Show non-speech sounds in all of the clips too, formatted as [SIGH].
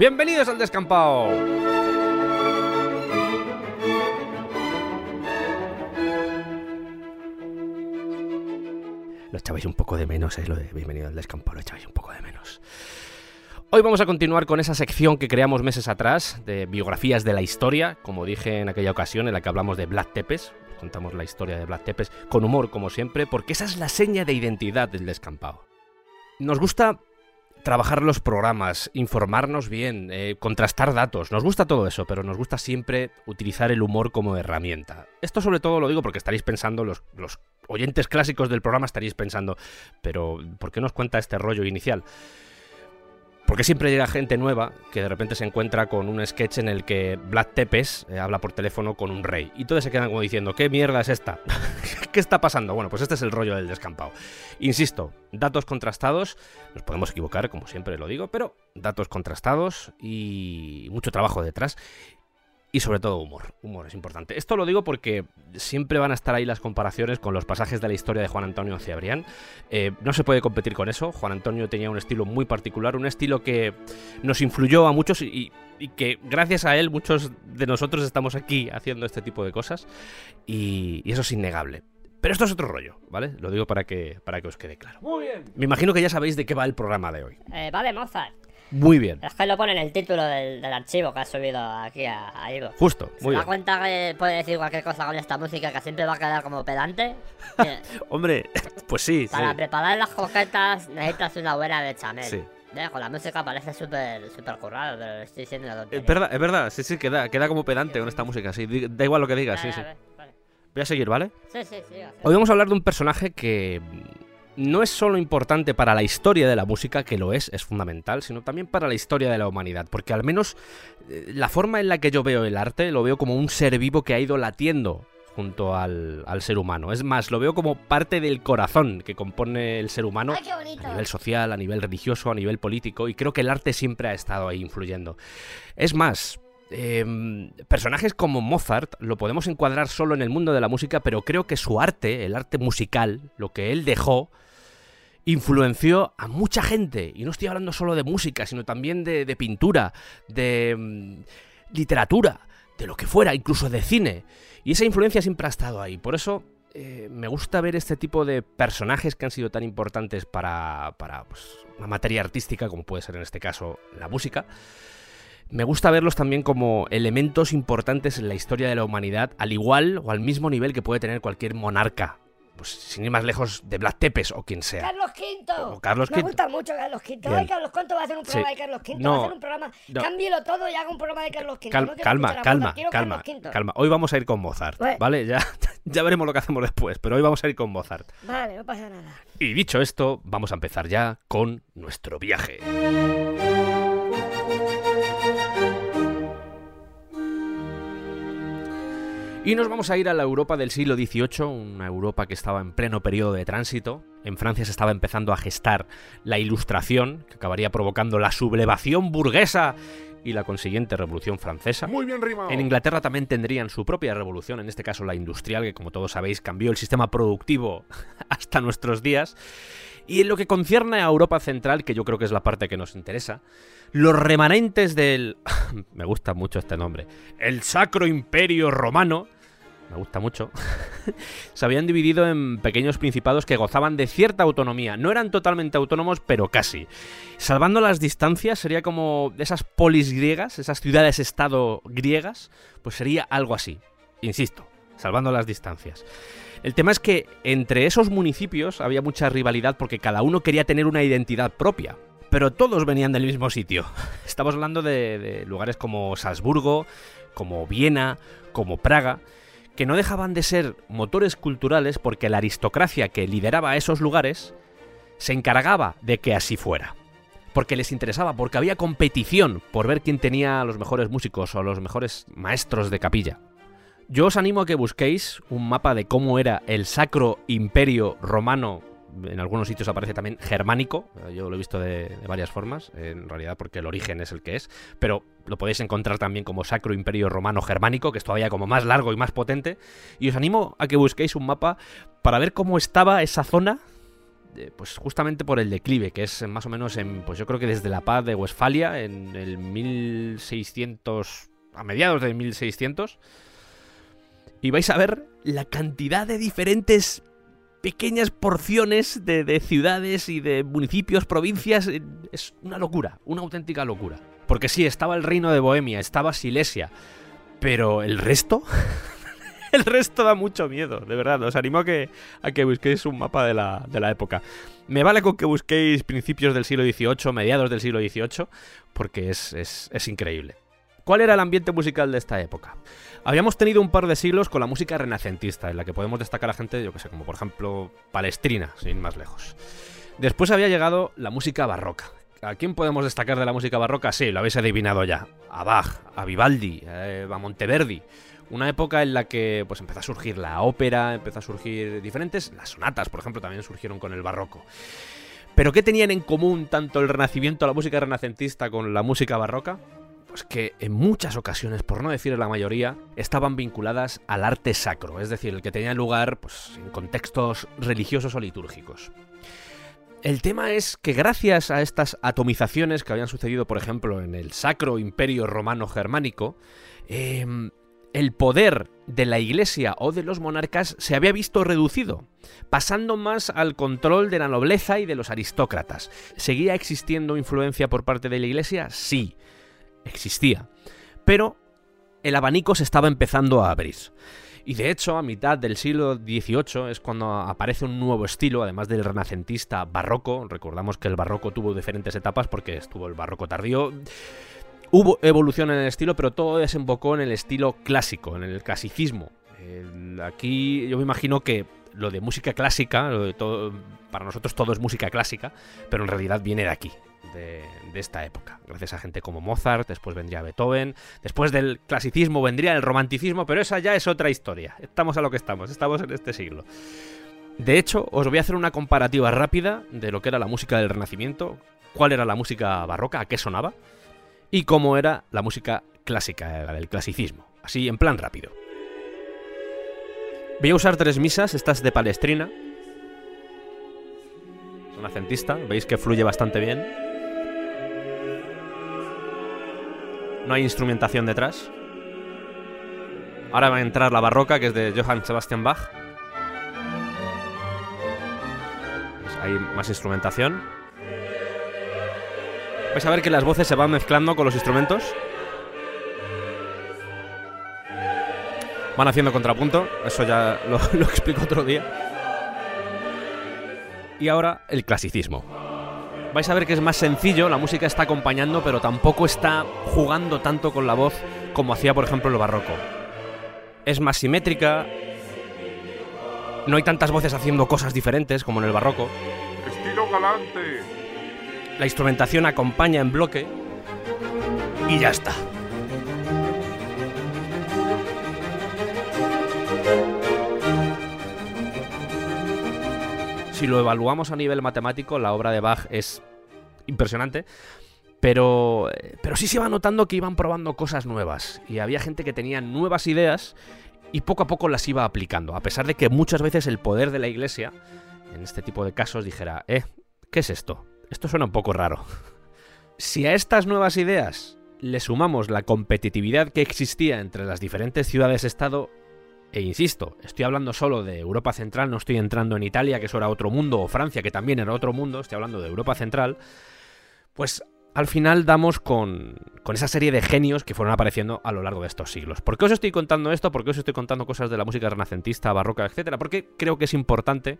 Bienvenidos al descampado. Lo echabais un poco de menos, ¿eh? Lo de bienvenido al descampado, lo echabais un poco de menos. Hoy vamos a continuar con esa sección que creamos meses atrás de biografías de la historia, como dije en aquella ocasión en la que hablamos de Vlad Tepes. Contamos la historia de Vlad Tepes con humor, como siempre, porque esa es la seña de identidad del descampado. Nos gusta trabajar los programas, informarnos bien, eh, contrastar datos. Nos gusta todo eso, pero nos gusta siempre utilizar el humor como herramienta. Esto sobre todo lo digo porque estaréis pensando, los, los oyentes clásicos del programa estaréis pensando, pero ¿por qué nos cuenta este rollo inicial? Porque siempre llega gente nueva que de repente se encuentra con un sketch en el que Vlad Tepes eh, habla por teléfono con un rey. Y todos se quedan como diciendo, ¿qué mierda es esta? [LAUGHS] ¿Qué está pasando? Bueno, pues este es el rollo del descampado. Insisto, datos contrastados, nos podemos equivocar, como siempre lo digo, pero datos contrastados y mucho trabajo detrás y sobre todo humor. Humor es importante. Esto lo digo porque siempre van a estar ahí las comparaciones con los pasajes de la historia de Juan Antonio Cebrián. Eh, no se puede competir con eso. Juan Antonio tenía un estilo muy particular, un estilo que nos influyó a muchos y, que gracias a él muchos de nosotros estamos aquí haciendo este tipo de cosas y, eso es innegable. Pero esto es otro rollo, ¿vale? Lo digo para que, para que os quede claro. Muy bien. Me imagino que ya sabéis de qué va el programa de hoy. Eh, va de Mozart. Muy bien. Es que lo pone en el título del, del archivo que has subido aquí a, a Ivo. Justo, ¿Se muy da bien. cuenta que puede decir cualquier cosa con esta música que siempre va a quedar como pedante? Que [LAUGHS] Hombre, pues sí, sí. Para preparar las coquetas necesitas una buena bechamel. Sí. ¿Ves? Con la música parece súper súper currado, pero estoy diciendo. Es verdad, es verdad, sí, sí, queda, queda como pedante con esta música, sí. Da igual lo que digas, sí, sí. Voy a seguir, ¿vale? Sí, sí, sí. Hoy vamos a hablar de un personaje que no es solo importante para la historia de la música, que lo es, es fundamental, sino también para la historia de la humanidad, porque al menos eh, la forma en la que yo veo el arte lo veo como un ser vivo que ha ido latiendo junto al, al ser humano. Es más, lo veo como parte del corazón que compone el ser humano a nivel social, a nivel religioso, a nivel político, y creo que el arte siempre ha estado ahí influyendo. Es más, em, personajes como Mozart lo podemos encuadrar solo en el mundo de la música, pero creo que su arte, el arte musical, lo que él dejó, influenció a mucha gente. Y no estoy hablando solo de música, sino también de, pintura, de mm, literatura, de lo que fuera, incluso de cine. Y esa influencia siempre ha estado ahí. Por eso eh, me gusta ver este tipo de personajes que han sido tan importantes para, para pues, una materia artística, como puede ser en este caso la música. Me gusta verlos también como elementos importantes en la historia de la humanidad, al igual o al mismo nivel que puede tener cualquier monarca. Pues sin ir más lejos de Vlad Tepes o quien sea. Carlos V. O Carlos Me V. gusta mucho Carlos. Bien. Ay, Carlos V va a hacer un programa Sí. de Carlos V. No, va a hacer un programa. no. Cámbielo todo y haga un programa de Carlos V. Cal- No calma, calma, calma, calma. Hoy vamos a ir con Mozart. ¿vale? Ya, [LAUGHS] ya veremos lo que hacemos después, pero hoy vamos a ir con Mozart. Vale, no pasa nada. Y dicho esto, vamos a empezar ya con nuestro viaje. Y nos vamos a ir a la Europa del siglo XVIII, una Europa que estaba en pleno periodo de tránsito. En Francia se estaba empezando a gestar la Ilustración, que acabaría provocando la sublevación burguesa y la consiguiente Revolución Francesa. Muy bien rimado. En Inglaterra también tendrían su propia revolución, en este caso la industrial, que como todos sabéis cambió el sistema productivo [LAUGHS] hasta nuestros días. Y en lo que concierne a Europa Central, que yo creo que es la parte que nos interesa, los remanentes del... [LAUGHS] me gusta mucho este nombre. El Sacro Imperio Romano. Me gusta mucho. [LAUGHS] se habían dividido en pequeños principados que gozaban de cierta autonomía. No eran totalmente autónomos, pero casi. Salvando las distancias, sería como esas polis griegas, esas ciudades-estado griegas, pues sería algo así. Insisto, salvando las distancias. El tema es que entre esos municipios había mucha rivalidad porque cada uno quería tener una identidad propia. Pero todos venían del mismo sitio. [LAUGHS] Estamos hablando de, lugares como Salzburgo, como Viena, como Praga, que no dejaban de ser motores culturales porque la aristocracia que lideraba esos lugares se encargaba de que así fuera. porque les interesaba, porque había competición por ver quién tenía los mejores músicos o los mejores maestros de capilla. Yo os animo a que busquéis un mapa de cómo era el Sacro Imperio Romano. En algunos sitios aparece también germánico. Yo lo he visto de, varias formas, en realidad porque el origen es el que es. Pero lo podéis encontrar también como Sacro Imperio Romano Germánico, que es todavía como más largo y más potente. Y os animo a que busquéis un mapa para ver cómo estaba esa zona eh, pues justamente por el declive, que es más o menos en, pues yo creo que desde la paz de Westfalia, en el 1600, a mediados de 1600, y vais a ver la cantidad de diferentes pequeñas porciones de, de ciudades y de municipios, provincias, eh, es una locura, una auténtica locura. Porque sí, estaba el reino de Bohemia, estaba Silesia, pero el resto... [LAUGHS] el resto da mucho miedo, de verdad. Os animo a que, a que busquéis un mapa de la, de la época. Me vale con que busquéis principios del siglo XVIII, mediados del siglo XVIII, porque es, es, es increíble. ¿Cuál era el ambiente musical de esta época? Habíamos tenido un par de siglos con la música renacentista, en la que podemos destacar a gente, yo que sé, como por ejemplo Palestrina, sin más lejos. Después había llegado la música barroca. ¿A quién podemos destacar de la música barroca? Sí, lo habéis adivinado ya. A Bach, a Vivaldi, eh, a Monteverdi. Una época en la que pues empezó a surgir la ópera, empezó a surgir diferentes, las sonatas, por ejemplo, también surgieron con el barroco. Pero ¿qué tenían en común tanto el renacimiento, la música renacentista con la música barroca? Pues que en muchas ocasiones, por no decir la mayoría, estaban vinculadas al arte sacro, es decir, el que tenía lugar pues, en contextos religiosos o litúrgicos. El tema es que gracias a estas atomizaciones que habían sucedido, por ejemplo, en el Sacro Imperio Romano Germánico, eh, el poder de la iglesia o de los monarcas se había visto reducido, pasando más al control de la nobleza y de los aristócratas. ¿Seguía existiendo influencia por parte de la iglesia? Sí, existía. Pero el abanico se estaba empezando a abrir. Y de hecho, a mitad del siglo XVIII es cuando aparece un nuevo estilo, además del renacentista barroco. Recordamos que el barroco tuvo diferentes etapas porque estuvo el barroco tardío. Hubo evolución en el estilo, pero todo desembocó en el estilo clásico, en el clasicismo. Aquí yo me imagino que lo de música clásica, para nosotros todo es música clásica, pero en realidad viene de aquí, de, esta época. Gracias a gente como Mozart, después vendría Beethoven, después del clasicismo vendría el romanticismo, pero esa ya es otra historia. Estamos a lo que estamos, estamos en este siglo. De hecho, os voy a hacer una comparativa rápida de lo que era la música del Renacimiento, cuál era la música barroca, a qué sonaba, y cómo era la música clásica, la del clasicismo. Así, en plan rápido. Voy a usar tres misas, estas de Palestrina. Son acentista, veis que fluye bastante bien. No hay instrumentación detrás. Ahora va a entrar la barroca, que es de Johann Sebastian Bach. Pues Hay más instrumentación. Vais a ver que las voces se van mezclando con los instrumentos. Van haciendo contrapunto, eso ya lo, [LAUGHS] lo explico otro día. Y ahora el clasicismo. Vais a ver que es más sencillo, la música está acompañando, pero tampoco está jugando tanto con la voz como hacía, por ejemplo, el barroco. Es más simétrica, no hay tantas voces haciendo cosas diferentes como en el barroco. Estilo galante. La instrumentación acompaña en bloque y ya está. Si lo evaluamos a nivel matemático, la obra de Bach es impresionante, pero, pero sí se va notando que iban probando cosas nuevas y había gente que tenía nuevas ideas y poco a poco las iba aplicando, a pesar de que muchas veces el poder de la iglesia, en este tipo de casos, dijera, eh, ¿qué es esto? Esto suena un poco raro. Si a estas nuevas ideas le sumamos la competitividad que existía entre las diferentes ciudades-estado, e insisto, estoy hablando solo de Europa Central, no estoy entrando en Italia, que eso era otro mundo, o Francia, que también era otro mundo, estoy hablando de Europa Central, pues al final damos con, con esa serie de genios que fueron apareciendo a lo largo de estos siglos. ¿Por qué os estoy contando esto? ¿Por qué os estoy contando cosas de la música renacentista, barroca, etcétera? Porque creo que es importante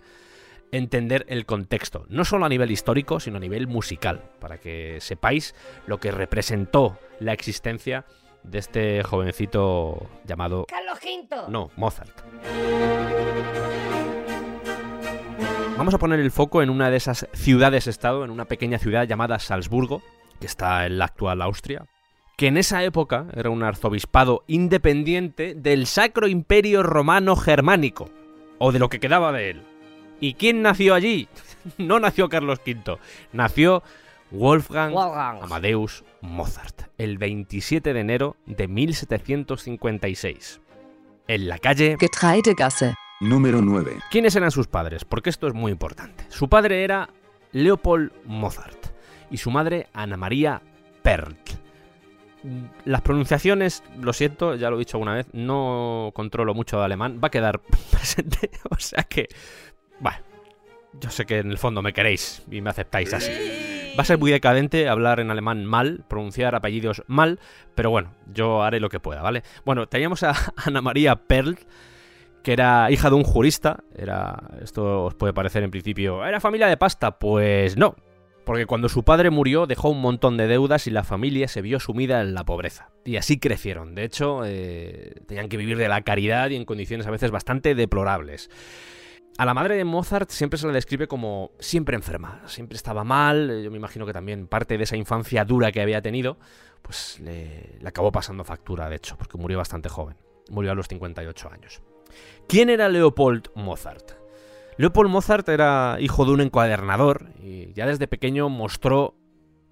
entender el contexto, no solo a nivel histórico, sino a nivel musical, para que sepáis lo que representó la existencia este jovencito llamado... Carlos V. No, Mozart. Vamos a poner el foco en una de esas ciudades-estado, en una pequeña ciudad llamada Salzburgo, que está en la actual Austria, que en esa época era un arzobispado independiente del Sacro Imperio Romano Germánico, o de lo que quedaba de él. ¿Y quién nació allí? [LAUGHS] No nació Carlos V, nació Wolfgang Wolfgang. Amadeus Mozart, el 27 de enero de 1756. En la calle... Getreidegasse. Número 9. ¿Quiénes eran sus padres? Porque esto es muy importante. Su padre era Leopold Mozart y su madre Ana María Perlt. Las pronunciaciones, lo siento, ya lo he dicho alguna vez, no controlo mucho de alemán, va a quedar [LAUGHS] presente, o sea que, bueno, yo sé que en el fondo me queréis y me aceptáis así. Va a ser muy decadente hablar en alemán mal, pronunciar apellidos mal, pero bueno, yo haré lo que pueda, ¿vale? Bueno, teníamos a [LAUGHS] Ana María Perlt, que era hija de un jurista, era esto os puede parecer en principio, era familia de pasta, pues no, porque cuando su padre murió dejó un montón de deudas y la familia se vio sumida en la pobreza. Y así crecieron, de hecho, eh, tenían que vivir de la caridad y en condiciones a veces bastante deplorables. A la madre de Mozart siempre se la describe como siempre enferma, siempre estaba mal, yo me imagino que también parte de esa infancia dura que había tenido, pues le, le acabó pasando factura, de hecho, porque murió bastante joven, murió a los 58 años. ¿Quién era Leopold Mozart? Leopold Mozart era hijo de un encuadernador y ya desde pequeño mostró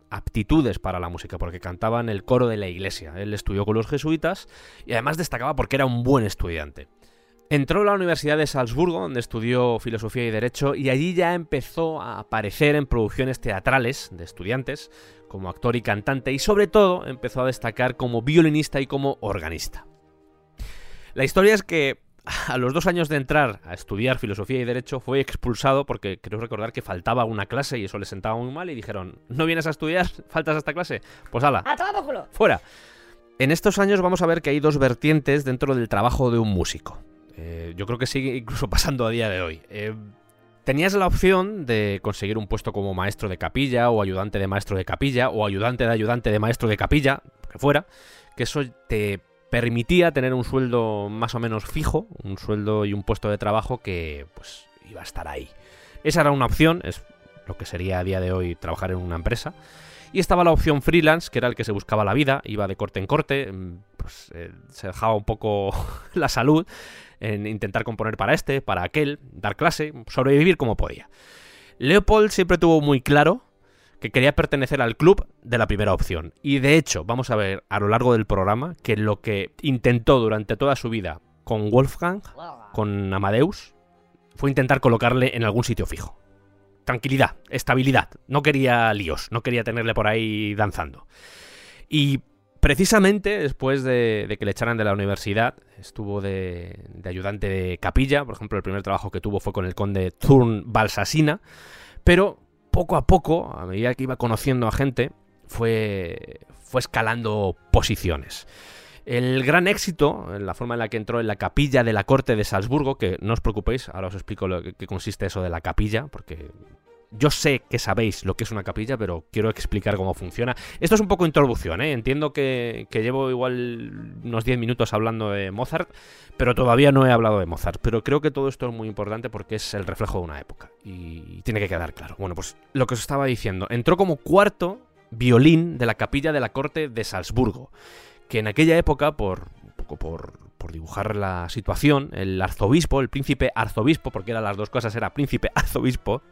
aptitudes para la música porque cantaba en el coro de la iglesia. Él estudió con los jesuitas y además destacaba porque era un buen estudiante. Entró a la Universidad de Salzburgo, donde estudió filosofía y derecho, y allí ya empezó a aparecer en producciones teatrales de estudiantes, como actor y cantante, y sobre todo empezó a destacar como violinista y como organista. La historia es que a los dos años de entrar a estudiar filosofía y derecho fue expulsado porque creo recordar que faltaba una clase y eso le sentaba muy mal y dijeron, ¿no vienes a estudiar? [LAUGHS] ¿Faltas a esta clase? Pues ala, ¡A por culo! fuera. En estos años vamos a ver que hay dos vertientes dentro del trabajo de un músico. Eh, yo creo que sigue incluso [LAUGHS] pasando a día de hoy. Eh, tenías la opción de conseguir un puesto como maestro de capilla o ayudante de maestro de capilla o ayudante de ayudante de maestro de capilla, que fuera, que eso te permitía tener un sueldo más o menos fijo, un sueldo y un puesto de trabajo que pues iba a estar ahí. Esa era una opción, es lo que sería a día de hoy trabajar en una empresa. Y estaba la opción freelance, que era el que se buscaba la vida, iba de corte en corte, mm, pues eh, se dejaba un poco [LAUGHS] la salud en intentar componer para este, para aquel, dar clase, sobrevivir como podía. Leopold siempre tuvo muy claro que quería pertenecer al club de la primera opción. Y de hecho, vamos a ver a lo largo del programa que lo que intentó durante toda su vida con Wolfgang, con Amadeus, fue intentar colocarle en algún sitio fijo. Tranquilidad, estabilidad. No quería líos, no quería tenerle por ahí danzando. Y precisamente después de, que le echaran de la universidad, estuvo de, de ayudante de capilla. Por ejemplo, el primer trabajo que tuvo fue con el conde Thurn Balsasina. Pero poco a poco, a medida que iba conociendo a gente, fue, fue escalando posiciones. El gran éxito, la forma en la que entró en la capilla de la corte de Salzburgo, que no os preocupéis, ahora os explico lo que consiste eso de la capilla, porque yo sé que sabéis lo que es una capilla, pero quiero explicar cómo funciona. Esto es un poco introducción, ¿eh? Entiendo que, que llevo igual unos 10 minutos hablando de Mozart, pero todavía no he hablado de Mozart. Pero creo que todo esto es muy importante porque es el reflejo de una época y tiene que quedar claro. Bueno, pues lo que os estaba diciendo, entró como cuarto violín de la capilla de la corte de Salzburgo, que en aquella época, por, por, por dibujar la situación, el arzobispo, el príncipe arzobispo, porque eran las dos cosas, era príncipe arzobispo,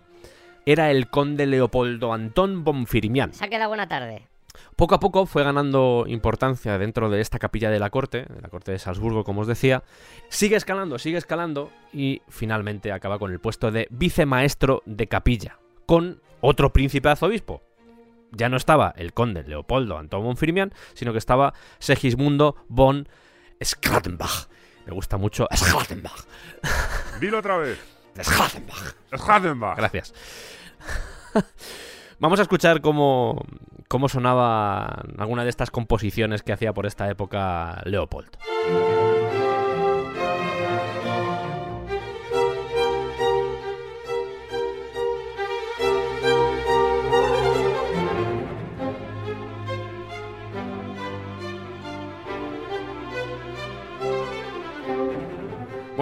era el conde Leopoldo Antón von Firmian. Se ha quedado buena tarde. Poco a poco fue ganando importancia dentro de esta capilla de la corte, de la corte de Salzburgo, como os decía. Sigue escalando, sigue escalando y finalmente acaba con el puesto de vicemaestro de capilla, con otro príncipe arzobispo. Ya no estaba el conde Leopoldo Antón von Firmian, sino que estaba Segismundo von Schrattenbach. Me gusta mucho Schrattenbach. Dilo otra vez. Gracias. Vamos a escuchar cómo, cómo sonaba alguna de estas composiciones que hacía por esta época Leopold.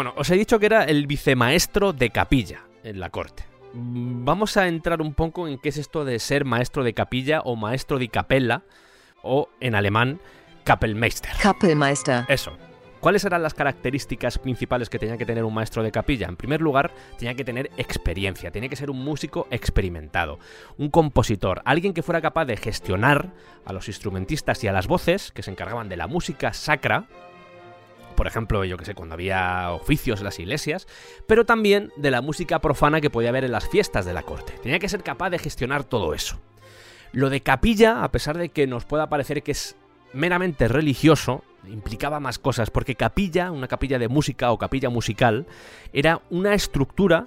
Bueno, os he dicho que era el vicemaestro de capilla en la corte. vamos a entrar un poco en qué es esto de ser maestro de capilla o maestro di capella, o en alemán, Kapellmeister. Kapellmeister. Eso. ¿Cuáles eran las características principales que tenía que tener un maestro de capilla? En primer lugar, tenía que tener experiencia, tenía que ser un músico experimentado, un compositor, alguien que fuera capaz de gestionar a los instrumentistas y a las voces que se encargaban de la música sacra, por ejemplo, yo que sé, cuando había oficios en las iglesias, pero también de la música profana que podía haber en las fiestas de la corte. Tenía que ser capaz de gestionar todo eso. Lo de capilla, a pesar de que nos pueda parecer que es meramente religioso, implicaba más cosas, porque capilla, una capilla de música o capilla musical, era una estructura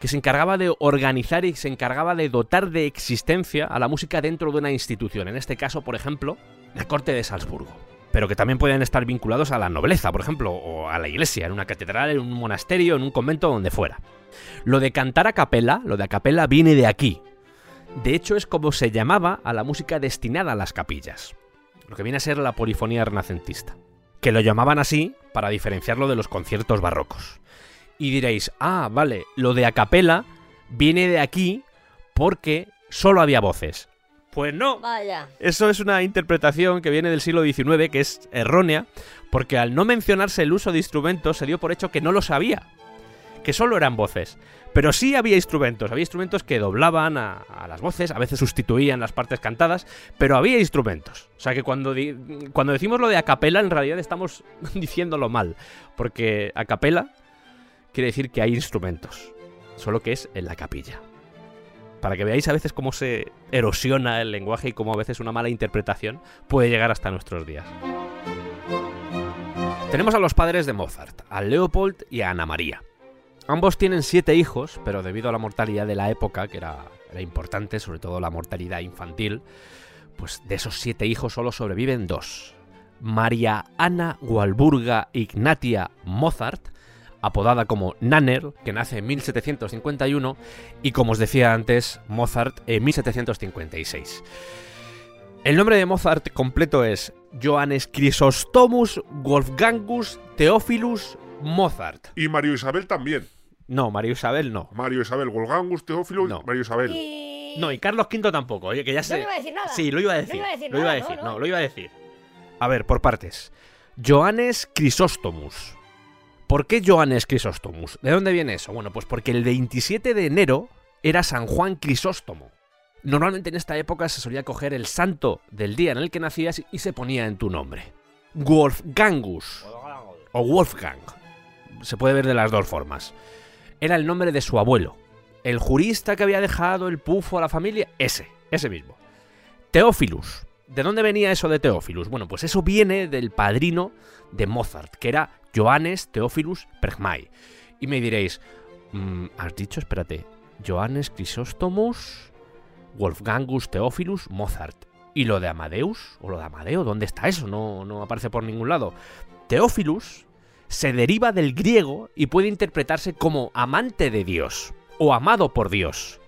que se encargaba de organizar y se encargaba de dotar de existencia a la música dentro de una institución, en este caso, por ejemplo, la corte de Salzburgo. Pero que también pueden estar vinculados a la nobleza, por ejemplo, o a la iglesia, en una catedral, en un monasterio, en un convento, donde fuera. Lo de cantar a capela, lo de a capela viene de aquí. De hecho, es como se llamaba a la música destinada a las capillas lo que viene a ser la polifonía renacentista, que lo llamaban así para diferenciarlo de los conciertos barrocos. Y diréis, ah, vale, lo de a capela viene de aquí porque solo había voces. Pues no. Vaya. Eso es una interpretación que viene del siglo XIX, que es errónea, porque al no mencionarse el uso de instrumentos se dio por hecho que no lo sabía, que solo eran voces. Pero sí había instrumentos, había instrumentos que doblaban a, a las voces, a veces sustituían las partes cantadas, pero había instrumentos. O sea que cuando, di- cuando decimos lo de a capela, en realidad estamos [LAUGHS] diciéndolo mal, porque a capela quiere decir que hay instrumentos, solo que es en la capilla. Para que veáis a veces cómo se erosiona el lenguaje y cómo a veces una mala interpretación puede llegar hasta nuestros días. Tenemos a los padres de Mozart, a Leopold y a Ana María. Ambos tienen siete hijos, pero debido a la mortalidad de la época, que era, importante, sobre todo la mortalidad infantil, pues de esos siete hijos solo sobreviven dos. María Ana Walburga Ignatia Mozart, apodada como Nanner, que nace en 1751, y como os decía antes, Mozart en 1756. El nombre de Mozart completo es Johannes Chrysostomus Wolfgangus Theophilus Mozart. Y Mario Isabel también. No, María Isabel no. Mario Isabel, Wolgangus, Teófilo, No. Mario Isabel. Y... No, y Carlos V tampoco, oye, que ya Yo sé. no iba a decir nada. Sí, lo iba a decir. no iba a decir lo iba a decir, no, no, no. lo iba a decir. A ver, por partes. Johannes Crisóstomus. ¿Por qué Johannes Crisóstomus? ¿De dónde viene eso? Bueno, pues porque el 27 de enero era San Juan Crisóstomo. Normalmente en esta época se solía coger el santo del día en el que nacías y se ponía en tu nombre. Wolfgangus. O Wolfgang. Se puede ver de las dos formas. Era el nombre de su abuelo. El jurista que había dejado el pufo a la familia, ese, ese mismo. Teófilus. ¿De dónde venía eso de Teófilus? Bueno, pues eso viene del padrino de Mozart, que era Johannes Teófilus Bergmai. Y me diréis, mm, ¿has dicho? Espérate. Johannes Crisóstomus, Wolfgangus Teófilus Mozart. ¿Y lo de Amadeus? ¿O lo de Amadeo? ¿Dónde está eso? No, no aparece por ningún lado. Teófilus se deriva del griego y puede interpretarse como amante de Dios o amado por Dios.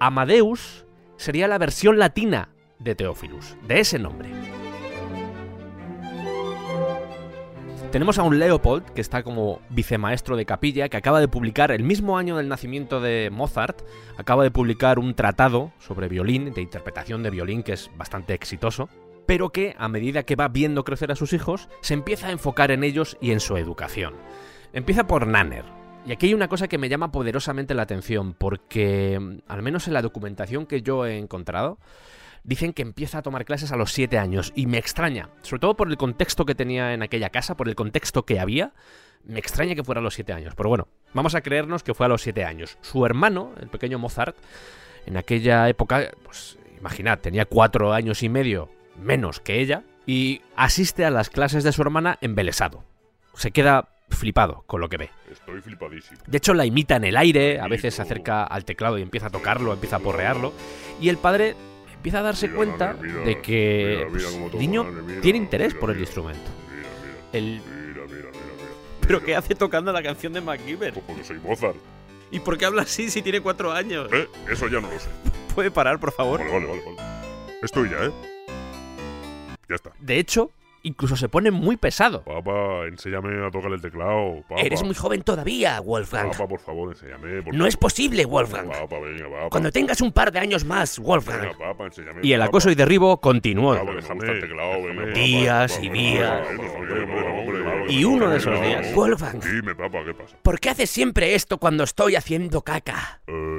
Amadeus sería la versión latina de Teófilus, de ese nombre. Tenemos a un Leopold, que está como vicemaestro de capilla, que acaba de publicar, el mismo año del nacimiento de Mozart, acaba de publicar un tratado sobre violín, de interpretación de violín, que es bastante exitoso, pero que a medida que va viendo crecer a sus hijos, se empieza a enfocar en ellos y en su educación. Empieza por Nanner. Y aquí hay una cosa que me llama poderosamente la atención, porque mm, al menos en la documentación que yo he encontrado, dicen que empieza a tomar clases a los 7 años y me extraña, sobre todo por el contexto que tenía en aquella casa, por el contexto que había, me extraña que fuera a los 7 años. Pero bueno, vamos a creernos que fue a los 7 años. Su hermano, el pequeño Mozart, en aquella época, pues imaginad, tenía 4 años y medio menos que ella y asiste a las clases de su hermana embelesado. Se queda flipado con lo que ve. Estoy flipadísimo. De hecho, la imita en el aire, a veces se acerca al teclado y empieza a tocarlo, empieza a porrearlo. Y el padre empieza a darse Mira, cuenta de que pues, el niño tiene interés mira, por el mira. instrumento. Mira, El... mira, mira, mira, mira, mira. ¿Pero Mira. qué hace tocando la canción de MacGyver? Pues porque soy Mozart. ¿Y por qué habla así si tiene cuatro años? ¿Eh? Eso ya no lo sé. ¿Puede parar, por favor? Vale, vale, vale, vale. Estoy ya, ¿eh? Ya está. De hecho, incluso se pone muy pesado. Papá, enséñame a tocar el teclado. Papá. Eres muy joven todavía, Wolfgang. Papá, por favor, enséñame. por No es posible, Wolfgang. Papá, venga, papá. Cuando tengas un par de años más, Venga, Wolfgang. papá, enséñame. Y el papá. acoso y derribo continuó. Papá, me gusta el teclado, venga. Días Papá, y días. Y uno de esos días- Wolfgang, Dime, papá, ¿qué pasa? ¿por qué haces siempre esto cuando estoy haciendo caca? Eh...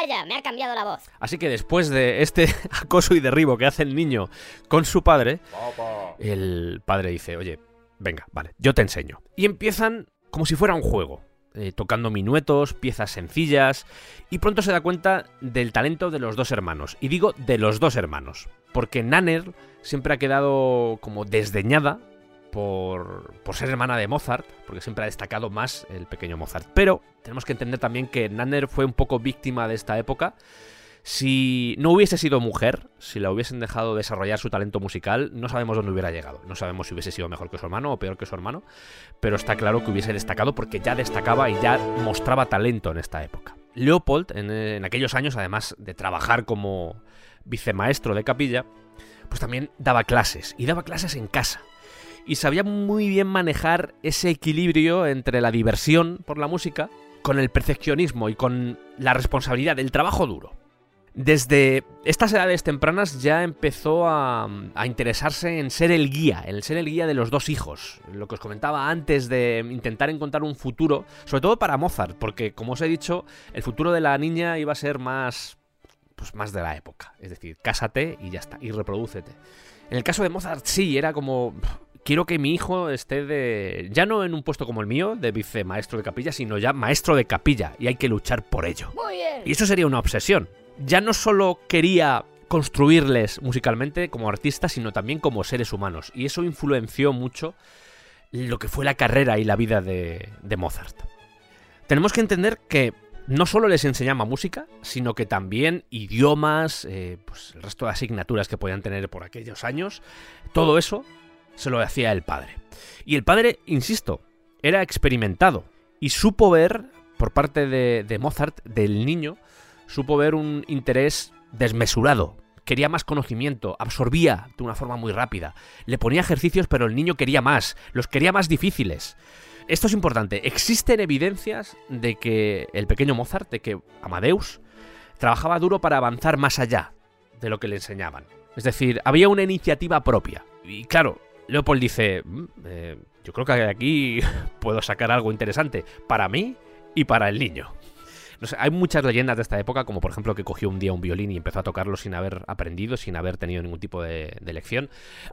Vaya, me ha cambiado la voz. Así que después de este [LAUGHS] acoso y derribo que hace el niño con su padre, Papá. el padre dice, oye, venga, vale, yo te enseño. Y empiezan como si fuera un juego, eh, tocando minuetos, piezas sencillas, y pronto se da cuenta del talento de los dos hermanos. Y digo de los dos hermanos, porque Nanner siempre ha quedado como desdeñada por, ser hermana de Mozart, porque siempre ha destacado más el pequeño Mozart. Pero tenemos que entender también que Nanner fue un poco víctima de esta época. Si no hubiese sido mujer, si la hubiesen dejado desarrollar su talento musical, no sabemos dónde hubiera llegado. No sabemos si hubiese sido mejor que su hermano o peor que su hermano, pero está claro que hubiese destacado porque ya destacaba y ya mostraba talento en esta época. Leopold, en, en aquellos años, además de trabajar como vicemaestro de capilla, pues también daba clases, y daba clases en casa. Y sabía muy bien manejar ese equilibrio entre la diversión por la música con el perfeccionismo y con la responsabilidad del trabajo duro. Desde estas edades tempranas ya empezó a, a, interesarse en ser el guía, en ser el guía de los dos hijos. Lo que os comentaba antes de intentar encontrar un futuro, sobre todo para Mozart, porque como os he dicho, el futuro de la niña iba a ser más, pues más de la época. Es decir, cásate y ya está, y reprodúcete. En el caso de Mozart sí, era como quiero que mi hijo esté de. ya no en un puesto como el mío, de vicemaestro de capilla, sino ya maestro de capilla, y hay que luchar por ello. Muy bien. Y eso sería una obsesión. Ya no solo quería construirles musicalmente como artistas, sino también como seres humanos. Y eso influenció mucho lo que fue la carrera y la vida de, de Mozart. Tenemos que entender que no solo les enseñaba música, sino que también idiomas, eh, pues el resto de asignaturas que podían tener por aquellos años, todo eso se lo hacía el padre. Y el padre, insisto, era experimentado y supo ver, por parte de, de Mozart, del niño, supo ver un interés desmesurado. Quería más conocimiento, absorbía de una forma muy rápida. Le ponía ejercicios, pero el niño quería más, los quería más difíciles. Esto es importante. Existen evidencias de que el pequeño Mozart, de que Amadeus, trabajaba duro para avanzar más allá de lo que le enseñaban. Es decir, había una iniciativa propia. Y claro, Leopold dice, "Mm, eh, yo creo que aquí [LAUGHS] puedo sacar algo interesante para mí y para el niño. No sé, hay muchas leyendas de esta época, como por ejemplo que cogió un día un violín y empezó a tocarlo sin haber aprendido, sin haber tenido ningún tipo de, de lección.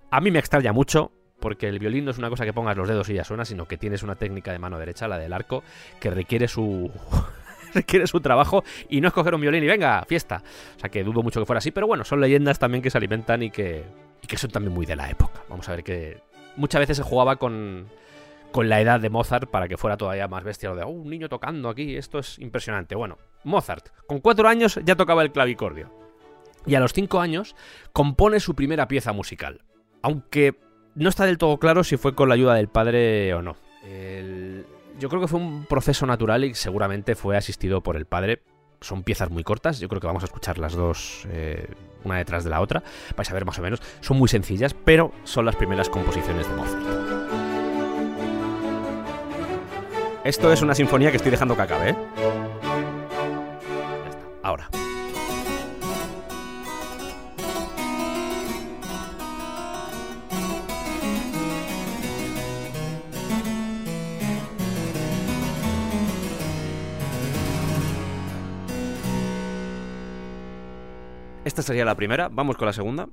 A mí me extraña mucho, porque el violín no es una cosa que pongas los dedos y ya suena, sino que tienes una técnica de mano derecha, la del arco, que requiere su [LAUGHS] requiere su trabajo y no es coger un violín y venga, fiesta. O sea que dudo mucho que fuera así, pero bueno, son leyendas también que se alimentan y que, y que son también muy de la época. Vamos a ver que muchas veces se jugaba con, con la edad de Mozart para que fuera todavía más bestia lo de "Oh, un niño tocando aquí, esto es impresionante. Bueno, Mozart, con cuatro años ya tocaba el clavicordio. Y a los cinco años compone su primera pieza musical. Aunque no está del todo claro si fue con la ayuda del padre o no. Yo creo que fue un proceso natural y seguramente fue asistido por el padre. Son piezas muy cortas, yo creo que vamos a escuchar las dos eh, una detrás de la otra. Vais a ver más o menos. Son muy sencillas, pero son las primeras composiciones de Mozart. Esto es una sinfonía que estoy dejando que acabe, ¿eh? Ya está. Ahora. Esta sería la primera. Vamos con la segunda.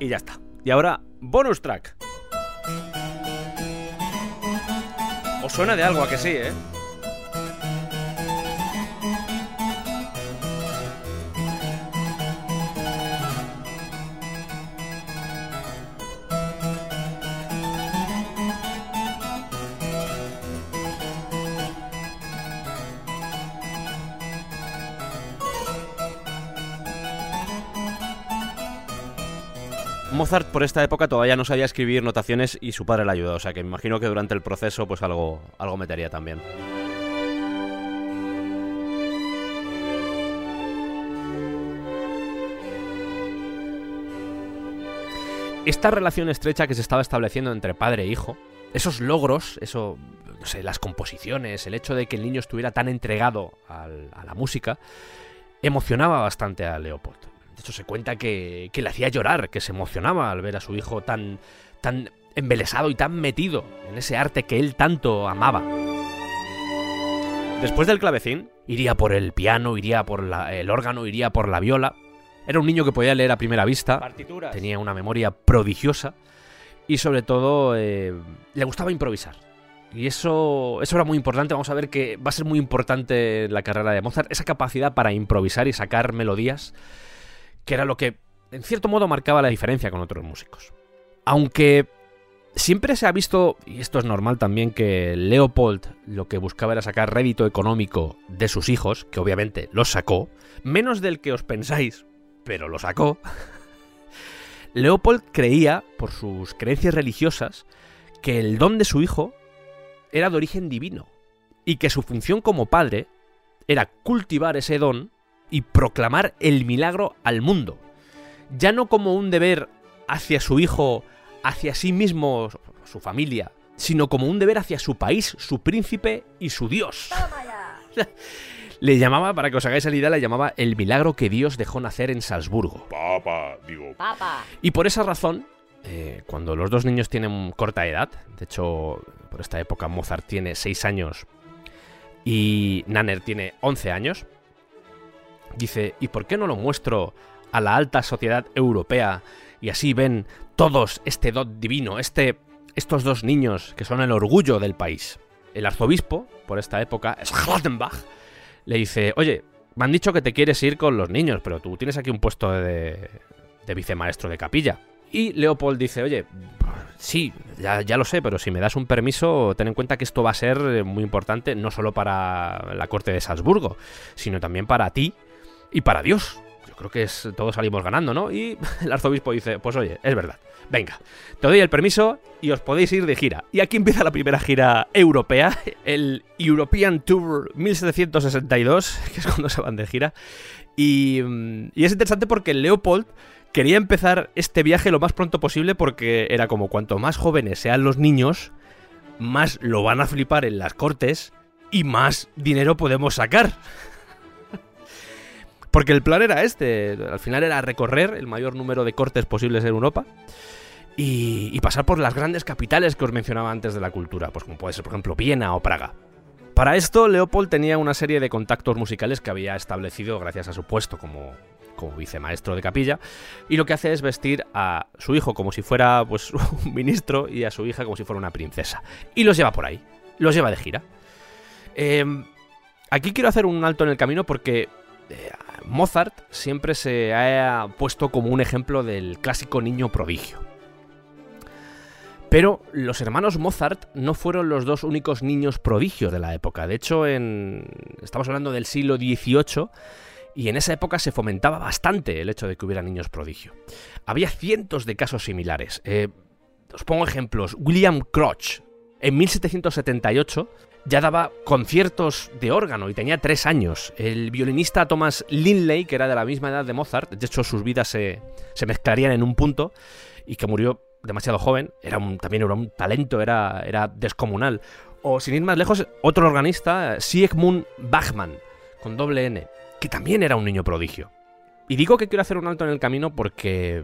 Y ya está. Y ahora, bonus track. Os suena de algo a que sí, ¿eh? Mozart por esta época todavía no sabía escribir notaciones y su padre le ayudó, o sea que me imagino que durante el proceso pues algo, algo metería también. Esta relación estrecha que se estaba estableciendo entre padre e hijo, esos logros, eso, sé, las composiciones, el hecho de que el niño estuviera tan entregado a la música, emocionaba bastante a Leopold. De hecho, se cuenta que, que le hacía llorar, que se emocionaba al ver a su hijo tan, tan embelesado y tan metido en ese arte que él tanto amaba. Después del clavecín, iría por el piano, iría por la- el órgano, iría por la viola. Era un niño que podía leer a primera vista, Partituras. tenía una memoria prodigiosa y sobre todo eh, le gustaba improvisar. Y eso, eso era muy importante, vamos a ver que va a ser muy importante en la carrera de Mozart, esa capacidad para improvisar y sacar melodías, que era lo que en cierto modo marcaba la diferencia con otros músicos. Aunque siempre se ha visto, y esto es normal también, que Leopold lo que buscaba era sacar rédito económico de sus hijos, que obviamente los sacó, menos del que os pensáis, pero lo sacó. [LAUGHS] Leopold creía, por sus creencias religiosas, que el don de su hijo era de origen divino y que su función como padre era cultivar ese don y proclamar el milagro al mundo, ya no como un deber hacia su hijo, hacia sí mismo, su familia, sino como un deber hacia su país, su príncipe y su Dios. Le llamaba, para que os hagáis la idea, le llamaba el milagro que Dios dejó nacer en Salzburgo. Papa, digo. Papa. Y por esa razón, eh, cuando los dos niños tienen corta edad, de hecho, por esta época Mozart tiene 6 años y Nanner tiene 11 años, dice, ¿y por qué no lo muestro a la alta sociedad europea y así ven todos este dot divino, este, estos dos niños que son el orgullo del país? El arzobispo, por esta época, Schlattenbach, le dice, oye, me han dicho que te quieres ir con los niños, pero tú tienes aquí un puesto de, de vicemaestro de capilla. Y Leopold dice, oye, sí, ya, ya lo sé, pero si me das un permiso, ten en cuenta que esto va a ser muy importante, no solo para la corte de Salzburgo, sino también para ti y para Dios. Yo creo que es, todos salimos ganando, ¿no? Y [LAUGHS] el arzobispo dice, pues oye, es verdad. Venga, te doy el permiso y os podéis ir de gira. Y aquí empieza la primera gira europea, el European Tour 1762, [LAUGHS] que es cuando se van de gira. Y, mm, y es interesante porque Leopold quería empezar este viaje lo más pronto posible porque era como cuanto más jóvenes sean los niños, más lo van a flipar en las cortes y más dinero podemos sacar. Porque el plan era este, al final era recorrer el mayor número de cortes posibles en Europa y, y pasar por las grandes capitales que os mencionaba antes de la cultura, pues como puede ser por ejemplo Viena o Praga. Para esto, Leopold tenía una serie de contactos musicales que había establecido gracias a su puesto como, como vicemaestro de capilla, y lo que hace es vestir a su hijo como si fuera pues, [LAUGHS] un ministro y a su hija como si fuera una princesa. Y los lleva por ahí, los lleva de gira. Eh, aquí quiero hacer un alto en el camino porque Mozart siempre se ha puesto como un ejemplo del clásico niño prodigio. Pero los hermanos Mozart no fueron los dos únicos niños prodigios de la época. De hecho, estamos hablando del siglo XVIII y en esa época se fomentaba bastante el hecho de que hubiera niños prodigio. Había cientos de casos similares. Eh, os pongo ejemplos. William Crotch, en 1778, ya daba conciertos de órgano y tenía tres años. El violinista Thomas Linley, que era de la misma edad de Mozart, de hecho sus vidas se, se mezclarían en un punto, y que murió demasiado joven, era un, también era un talento, era, era descomunal. O sin ir más lejos, otro organista, Siegmund Bachmann, con doble N, que también era un niño prodigio. Y digo que quiero hacer un alto en el camino porque,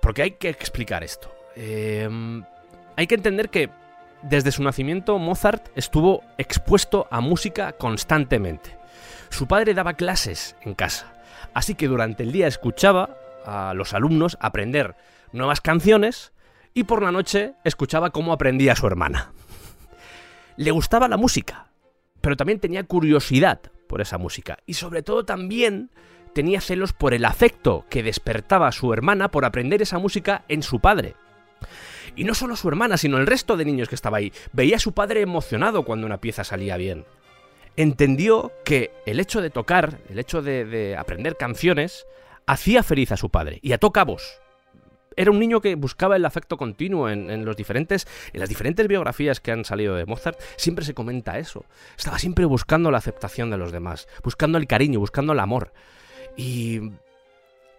porque hay que explicar esto. Eh, hay que entender que desde su nacimiento Mozart estuvo expuesto a música constantemente. Su padre daba clases en casa, así que durante el día escuchaba a los alumnos aprender nuevas canciones y por la noche escuchaba cómo aprendía su hermana. Le gustaba la música, pero también tenía curiosidad por esa música y sobre todo también tenía celos por el afecto que despertaba su hermana por aprender esa música en su padre. Y no solo su hermana, sino el resto de niños que estaba ahí. Veía a su padre emocionado cuando una pieza salía bien. Entendió que el hecho de tocar, el hecho de, de aprender canciones, hacía feliz a su padre y ató cabos. era un niño que buscaba el afecto continuo en, en los diferentes, en las diferentes biografías que han salido de Mozart. Siempre se comenta eso. Estaba siempre buscando la aceptación de los demás, buscando el cariño, buscando el amor. Y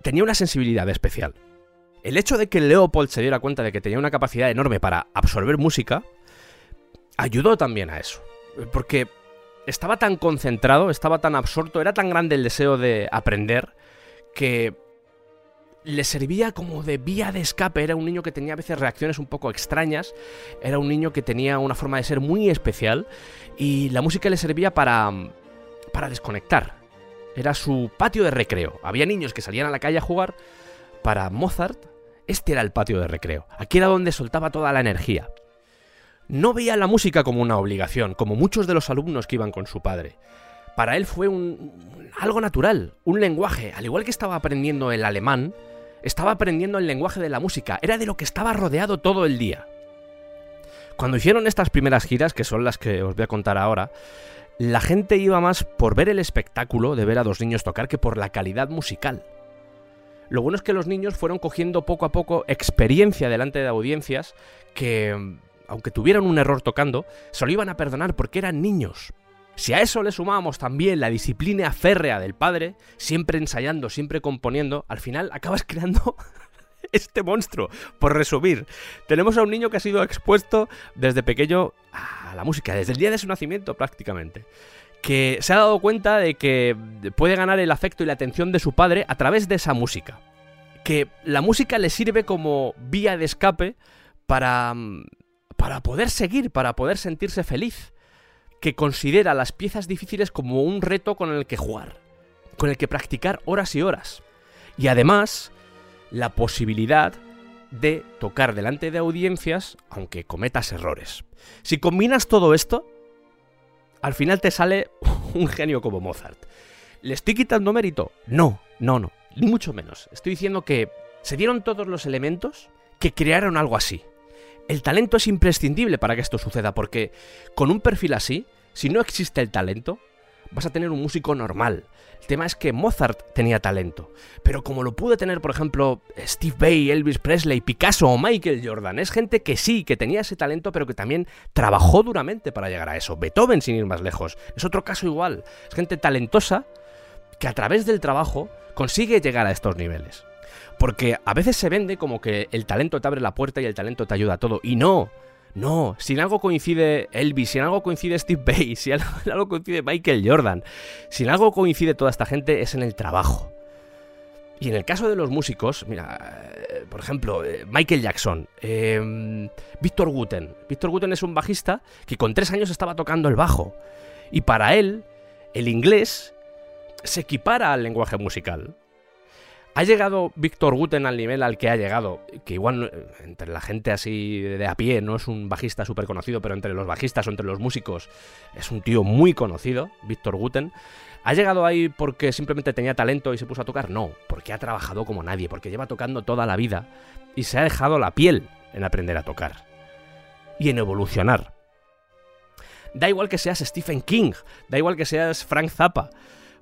tenía una sensibilidad especial. El hecho de que Leopold se diera cuenta de que tenía una capacidad enorme para absorber música ayudó también a eso. Porque estaba tan concentrado, estaba tan absorto, era tan grande el deseo de aprender que le servía como de vía de escape. Era un niño que tenía a veces reacciones un poco extrañas, era un niño que tenía una forma de ser muy especial y la música le servía para, para desconectar. Era su patio de recreo. Había niños que salían a la calle a jugar. Para Mozart, este era el patio de recreo. Aquí era donde soltaba toda la energía. No veía la música como una obligación, como muchos de los alumnos que iban con su padre. Para él fue algo natural, un lenguaje. Al igual que estaba aprendiendo el alemán, estaba aprendiendo el lenguaje de la música. Era de lo que estaba rodeado todo el día. Cuando hicieron estas primeras giras, que son las que os voy a contar ahora, la gente iba más por ver el espectáculo de ver a dos niños tocar que por la calidad musical. Lo bueno es que los niños fueron cogiendo poco a poco experiencia delante de audiencias que, aunque tuvieran un error tocando, se lo iban a perdonar porque eran niños. Si a eso le sumamos también la disciplina férrea del padre, siempre ensayando, siempre componiendo, al final acabas [LAUGHS] creando este monstruo. Por resumir, tenemos a un niño que ha sido expuesto desde pequeño a la música, desde el día de su nacimiento prácticamente. Que se ha dado cuenta de que puede ganar el afecto y la atención de su padre a través de esa música. Que la música le sirve como vía de escape para, para poder seguir, para poder sentirse feliz. Que considera las piezas difíciles como un reto con el que jugar, con el que practicar horas y horas. Y además, la posibilidad de tocar delante de audiencias aunque cometas errores. Si combinas todo esto, al final te sale [LAUGHS] un genio como Mozart. ¿Le estoy quitando mérito? No, no, no, ni mucho menos. Estoy diciendo que se dieron todos los elementos que crearon algo así. El talento es imprescindible para que esto suceda, porque con un perfil así, si no existe el talento, vas a tener un músico normal. El tema es que Mozart tenía talento, pero como lo pudo tener, por ejemplo, Steve Bay, Elvis Presley, Picasso o Michael Jordan, es gente que sí, que tenía ese talento, pero que también trabajó duramente para llegar a eso. Beethoven, sin ir más lejos, es otro caso igual. Es gente talentosa que a través del trabajo consigue llegar a estos niveles. Porque a veces se vende como que el talento te abre la puerta y el talento te ayuda a todo. Y no, no, si en algo coincide Elvis, si en algo coincide Steve Bay, si en [LAUGHS] algo coincide Michael Jordan, si en algo coincide toda esta gente es en el trabajo. Y en el caso de los músicos, mira, eh, por ejemplo, eh, Michael Jackson, eh, Víctor Guten. Víctor Guten es un bajista que con tres años estaba tocando el bajo. Y para él, el inglés se equipara al lenguaje musical. ¿Ha llegado Víctor Guten al nivel al que ha llegado? Que igual eh, entre la gente así de a pie no es un bajista súper conocido, pero entre los bajistas o entre los músicos es un tío muy conocido, Víctor Guten. ¿Ha llegado ahí porque simplemente tenía talento y se puso a tocar? No, porque ha trabajado como nadie, porque lleva tocando toda la vida y se ha dejado la piel en aprender a tocar y en evolucionar. Da igual que seas Stephen King, da igual que seas Frank Zappa.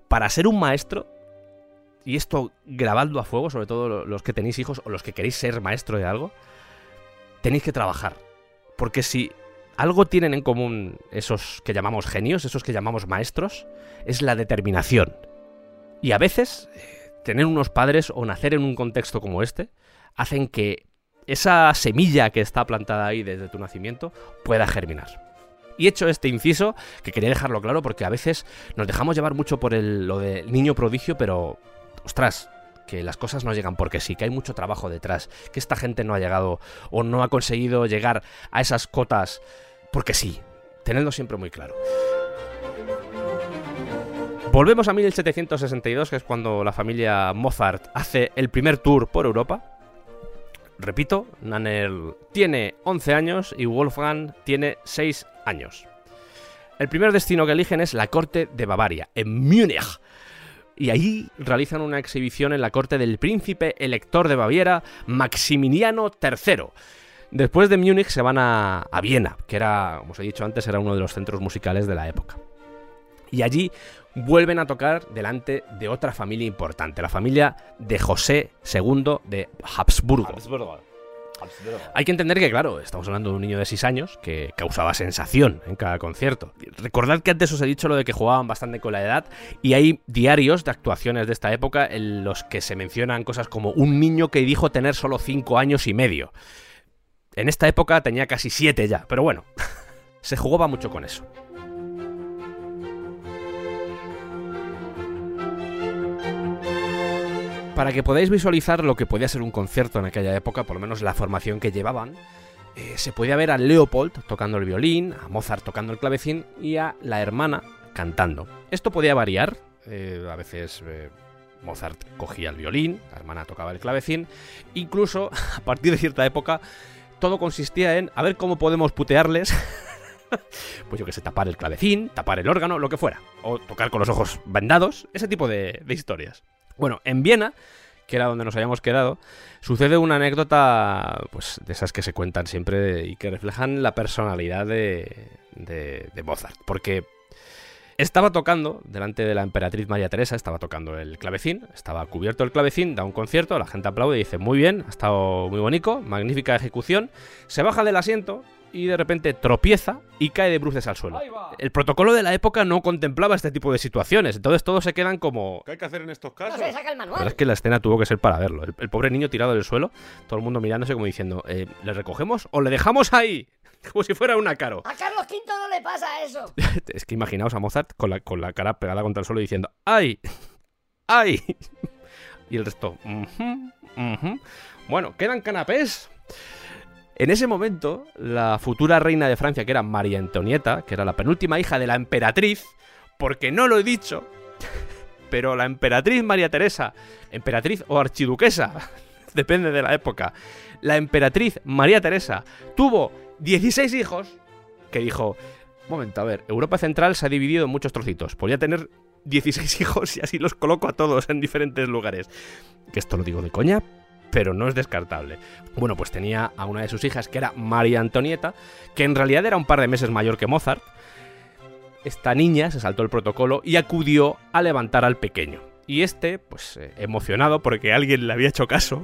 Para ser un maestro y esto grabadlo a fuego, sobre todo los que tenéis hijos o los que queréis ser maestro de algo, tenéis que trabajar. Porque si algo tienen en común esos que llamamos genios, esos que llamamos maestros, es la determinación. Y a veces, eh, tener unos padres o nacer en un contexto como este, hacen que esa semilla que está plantada ahí desde tu nacimiento pueda germinar. Y hecho este inciso, que quería dejarlo claro porque a veces nos dejamos llevar mucho por el, lo del niño prodigio, pero ostras, que las cosas no llegan porque sí, que hay mucho trabajo detrás, que esta gente no ha llegado o no ha conseguido llegar a esas cotas porque sí. Tenedlo siempre muy claro. Volvemos a 1762, que es cuando la familia Mozart hace el primer tour por Europa. Repito, Nanner tiene 11 años y Wolfgang tiene 6 años. El primer destino que eligen es la corte de Bavaria, en Múnich, y ahí realizan una exhibición en la corte del príncipe elector de Baviera, Maximiliano III. Después de Múnich se van a, Viena, que era, como os he dicho antes, era uno de los centros musicales de la época. Y allí vuelven a tocar delante de otra familia importante, la familia de José II de Habsburgo. Hay que entender que, claro, estamos hablando de un niño de 6 años que causaba sensación en cada concierto. Recordad que antes os he dicho lo de que jugaban bastante con la edad y hay diarios de actuaciones de esta época en los que se mencionan cosas como un niño que dijo tener solo 5 años y medio. En esta época tenía casi 7 ya, pero bueno, [LAUGHS] se jugaba mucho con eso. Para que podáis visualizar lo que podía ser un concierto en aquella época, por lo menos la formación que llevaban, eh, se podía ver a Leopold tocando el violín, a Mozart tocando el clavecín y a la hermana cantando. Esto podía variar, eh, a veces eh, Mozart cogía el violín, la hermana tocaba el clavecín, incluso [LAUGHS] a partir de cierta época todo consistía en a ver cómo podemos putearles. [LAUGHS] pues yo que sé, tapar el clavecín, tapar el órgano, lo que fuera. O tocar con los ojos vendados, ese tipo de, de historias. Bueno, en Viena, que era donde nos habíamos quedado, sucede una anécdota, pues de esas que se cuentan siempre y que reflejan la personalidad de, de, de Mozart. Porque estaba tocando delante de la emperatriz María Teresa, estaba tocando el clavecín, estaba cubierto el clavecín, da un concierto, la gente aplaude y dice, muy bien, ha estado muy bonito, magnífica ejecución, se baja del asiento y de repente tropieza y cae de bruces al suelo. El protocolo de la época no contemplaba este tipo de situaciones, entonces todos se quedan como... ¿Qué hay que hacer en estos No casos? se le saca el La verdad es que la escena tuvo que ser para verlo. El, el pobre niño tirado del suelo, todo el mundo mirándose como diciendo, eh, ¿le recogemos o le dejamos ahí? [LAUGHS] Como si fuera una caro. A Carlos V no le pasa eso. [LAUGHS] Es que imaginaos a Mozart con la, con la cara pegada contra el suelo diciendo ¡Ay! [LAUGHS] ¡Ay! Y el resto "Ujú, ujú". Bueno, quedan canapés. En ese momento, la futura reina de Francia, que era María Antonieta, que era la penúltima hija de la emperatriz, porque no lo he dicho, [LAUGHS] pero la emperatriz María Teresa, emperatriz o archiduquesa, [LAUGHS] depende de la época, la emperatriz María Teresa tuvo 16 hijos, que dijo, momento, a ver, Europa Central se ha dividido en muchos trocitos, podría tener 16 [LAUGHS] hijos y así los coloco a todos en diferentes lugares. Que esto lo digo de coña, pero no es descartable. Bueno, pues tenía a una de sus hijas que era María Antonieta, que en realidad era un par de meses mayor que Mozart. Esta niña se saltó el protocolo y acudió a levantar al pequeño. Y este, pues eh, emocionado porque alguien le había hecho caso,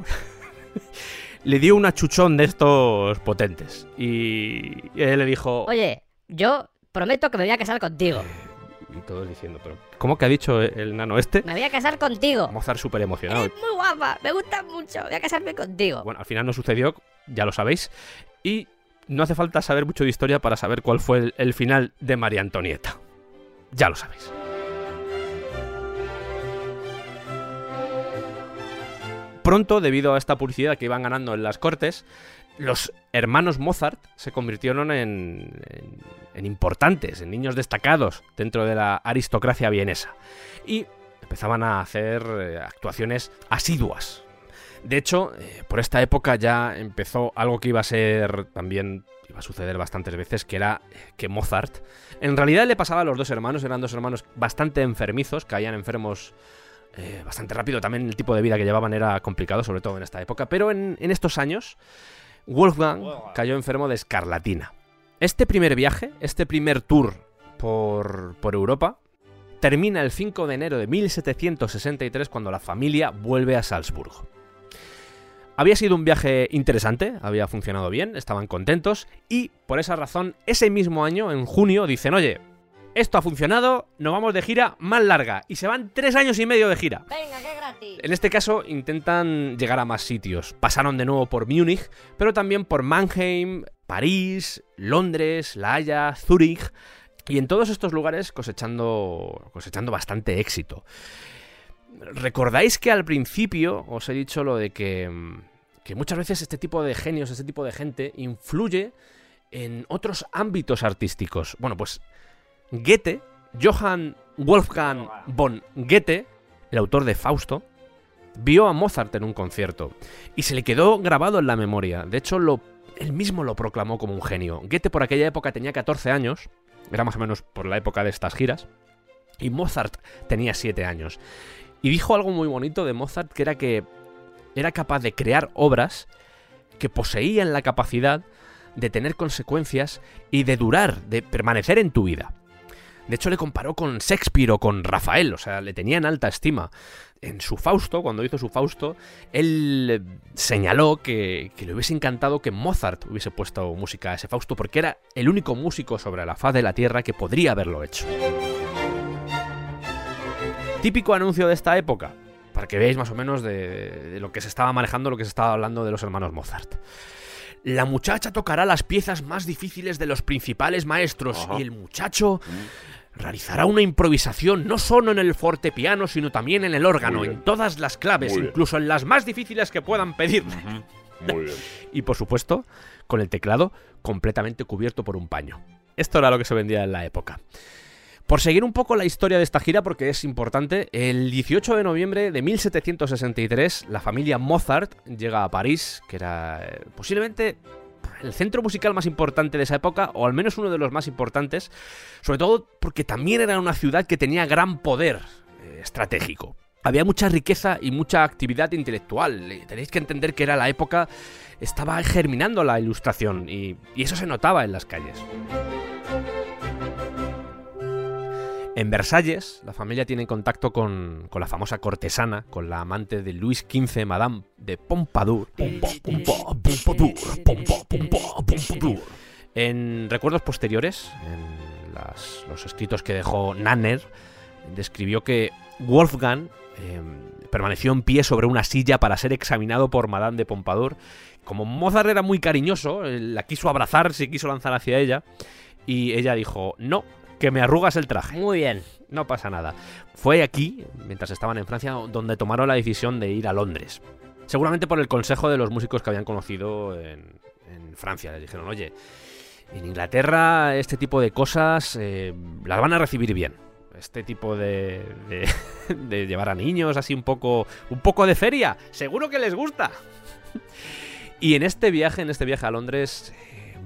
[LAUGHS] le dio un achuchón de estos potentes. Y él le dijo... Oye, yo prometo que me voy a casar contigo. Y todos diciendo, pero ¿cómo que ha dicho el nano este? Me voy a casar contigo. Mozart súper emocionado. Es muy guapa, me gusta mucho. Voy a casarme contigo. Bueno, al final no sucedió, ya lo sabéis. Y no hace falta saber mucho de historia para saber cuál fue el, el final de María Antonieta. Ya lo sabéis. Pronto, debido a esta publicidad que iban ganando en las cortes, los hermanos Mozart se convirtieron en, en- importantes, en niños destacados dentro de la aristocracia vienesa. Y empezaban a hacer eh, actuaciones asiduas. De hecho, eh, por esta época ya empezó algo que iba a ser también, iba a suceder bastantes veces, que era eh, que Mozart, en realidad le pasaba a los dos hermanos, eran dos hermanos bastante enfermizos, caían enfermos bastante rápido, también el tipo de vida que llevaban era complicado, sobre todo en esta época, pero en estos años, Wolfgang cayó enfermo de escarlatina. Este primer viaje, este primer tour por, por Europa, termina el 5 de enero de 1763 cuando la familia vuelve a Salzburgo. Había sido un viaje interesante, había funcionado bien, estaban contentos y por esa razón ese mismo año, en junio, dicen, oye, esto ha funcionado, nos vamos de gira más larga y se van tres años y medio de gira. Venga, qué gratis. En este caso intentan llegar a más sitios. Pasaron de nuevo por Múnich, pero también por Mannheim, París, Londres, La Haya, Zúrich y en todos estos lugares cosechando, cosechando bastante éxito. ¿Recordáis que al principio os he dicho lo de que, que muchas veces este tipo de genios, este tipo de gente influye en otros ámbitos artísticos? Bueno, pues Goethe, Johann Wolfgang von Goethe, el autor de Fausto, vio a Mozart en un concierto y se le quedó grabado en la memoria. De hecho, lo, él mismo lo proclamó como un genio. Goethe por aquella época tenía 14 años, era más o menos por la época de estas giras, y Mozart tenía 7 años. Y dijo algo muy bonito de Mozart, que era que era capaz de crear obras que poseían la capacidad de tener consecuencias y de durar, de permanecer en tu vida. De hecho, le comparó con Shakespeare o con Rafael, o sea, le tenía en alta estima. En su Fausto, cuando hizo su Fausto, él señaló que, que le hubiese encantado que Mozart hubiese puesto música a ese Fausto, porque era el único músico sobre la faz de la Tierra que podría haberlo hecho. Típico anuncio de esta época, para que veáis más o menos de, de lo que se estaba manejando, lo que se estaba hablando de los hermanos Mozart. La muchacha tocará las piezas más difíciles de los principales maestros Ajá. y el muchacho realizará una improvisación no solo en el fortepiano, sino también en el órgano, en todas las claves, Muy bien. incluso en las más difíciles que puedan pedirle. [LAUGHS] Muy bien. Y por supuesto, con el teclado completamente cubierto por un paño. Esto era lo que se vendía en la época. Por seguir un poco la historia de esta gira, porque es importante, el 18 de noviembre de 1763, la familia Mozart llega a París, que era eh, posiblemente el centro musical más importante de esa época, o al menos uno de los más importantes, sobre todo porque también era una ciudad que tenía gran poder eh, estratégico. Había mucha riqueza y mucha actividad intelectual. Eh, Tenéis que entender que era la época, estaba germinando la ilustración y, y eso se notaba en las calles. En Versalles, la familia tiene contacto con, con la famosa cortesana, con la amante de Luis XV, Madame de Pompadour. Pompa, pompa, Pompadour, pompa, pompa, Pompadour. En recuerdos posteriores, en las- los escritos que dejó Nanner, describió que Wolfgang eh, permaneció en pie sobre una silla para ser examinado por Madame de Pompadour. Como Mozart era muy cariñoso, la quiso abrazar, se quiso lanzar hacia ella, y ella dijo, no, que me arrugas el traje. Muy bien. No pasa nada. Fue aquí, mientras estaban en Francia, donde tomaron la decisión de ir a Londres. Seguramente por el consejo de los músicos que habían conocido en, en Francia. Les dijeron, oye, en Inglaterra este tipo de cosas eh, las van a recibir bien. Este tipo de, de, [LAUGHS] de llevar a niños así un poco, un poco de feria, seguro que les gusta. [LAUGHS] Y en este viaje, en este viaje a Londres,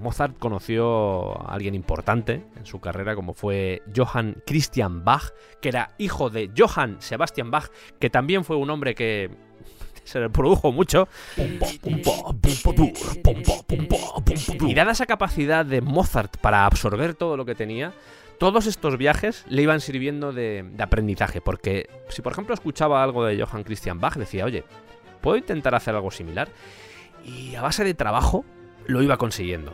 Mozart conoció a alguien importante en su carrera, como fue Johann Christian Bach, que era hijo de Johann Sebastian Bach, que también fue un hombre que [LAUGHS] se le produjo mucho. Y dada esa capacidad de Mozart para absorber todo lo que tenía, todos estos viajes le iban sirviendo de, de aprendizaje, porque si por ejemplo escuchaba algo de Johann Christian Bach, decía, oye, ¿puedo intentar hacer algo similar? Y a base de trabajo lo iba consiguiendo.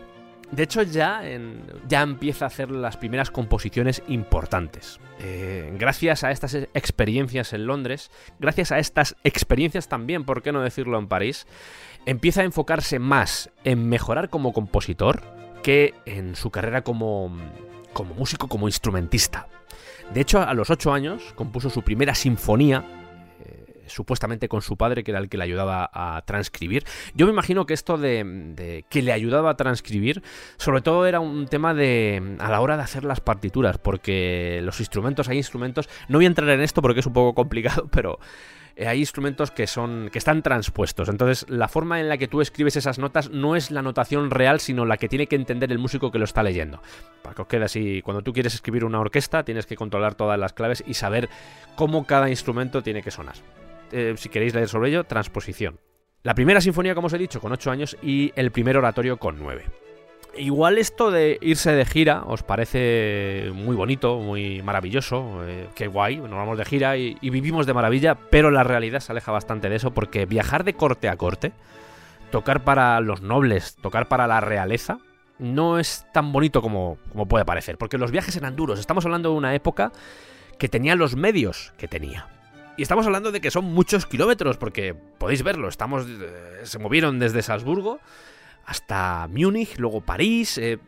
De hecho, ya, en- ya empieza a hacer las primeras composiciones importantes. Eh, gracias a estas e- experiencias en Londres, gracias a estas experiencias también, ¿por qué no decirlo en París? Empieza a enfocarse más en mejorar como compositor que en su carrera como, como músico, como instrumentista. De hecho, a los ocho años compuso su primera sinfonía, supuestamente con su padre, que era el que le ayudaba a transcribir. Yo me imagino que esto de, que le ayudaba a transcribir, sobre todo era un tema de a la hora de hacer las partituras, porque los instrumentos, hay instrumentos, no voy a entrar en esto porque es un poco complicado, [LAUGHS] pero eh, hay instrumentos que son que están transpuestos. Entonces, la forma en la que tú escribes esas notas no es la notación real, sino la que tiene que entender el músico que lo está leyendo. Para que os quede así, cuando tú quieres escribir una orquesta, tienes que controlar todas las claves y saber cómo cada instrumento tiene que sonar. Eh, si queréis leer sobre ello, transposición. La primera sinfonía, como os he dicho, con 8 años y el primer oratorio con 9. Igual esto de irse de gira os parece muy bonito, muy maravilloso, eh, qué guay, nos vamos de gira y, y vivimos de maravilla, pero la realidad se aleja bastante de eso porque viajar de corte a corte, tocar para los nobles, tocar para la realeza, no es tan bonito como, como puede parecer, porque los viajes eran duros, estamos hablando de una época que tenía los medios que tenía. Y estamos hablando de que son muchos kilómetros, porque podéis verlo, estamos, eh, se movieron desde Salzburgo hasta Múnich, luego París. eh,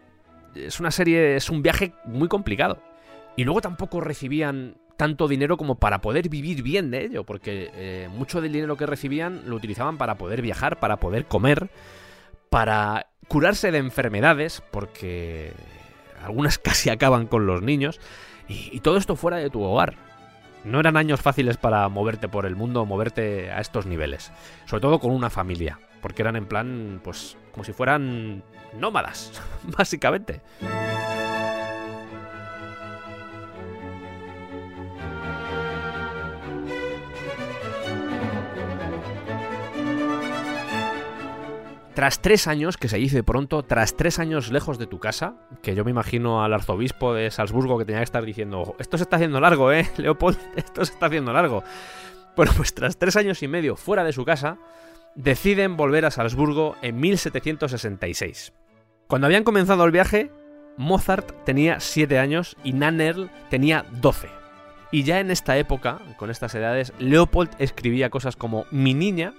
es una serie, es un viaje muy complicado. Y luego tampoco recibían tanto dinero como para poder vivir bien de ello, porque eh, mucho del dinero que recibían lo utilizaban para poder viajar, para poder comer, para curarse de enfermedades, porque algunas [LAUGHS] casi acaban con los niños, y, y todo esto fuera de tu hogar. No eran años fáciles para moverte por el mundo, moverte a estos niveles, sobre todo con una familia, porque eran en plan, pues, como si fueran nómadas, [LAUGHS] básicamente. Tras tres años, que se dice pronto, tras tres años lejos de tu casa, que yo me imagino al arzobispo de Salzburgo que tenía que estar diciendo, esto se está haciendo largo, ¿eh? [LAUGHS] Leopold, esto se está haciendo largo. Bueno, pues tras tres años y medio fuera de su casa, deciden volver a Salzburgo en 1766. Cuando habían comenzado el viaje, Mozart tenía 7 años y Nannerl tenía 12. Y ya en esta época, con estas edades, Leopold escribía cosas como Mi niña,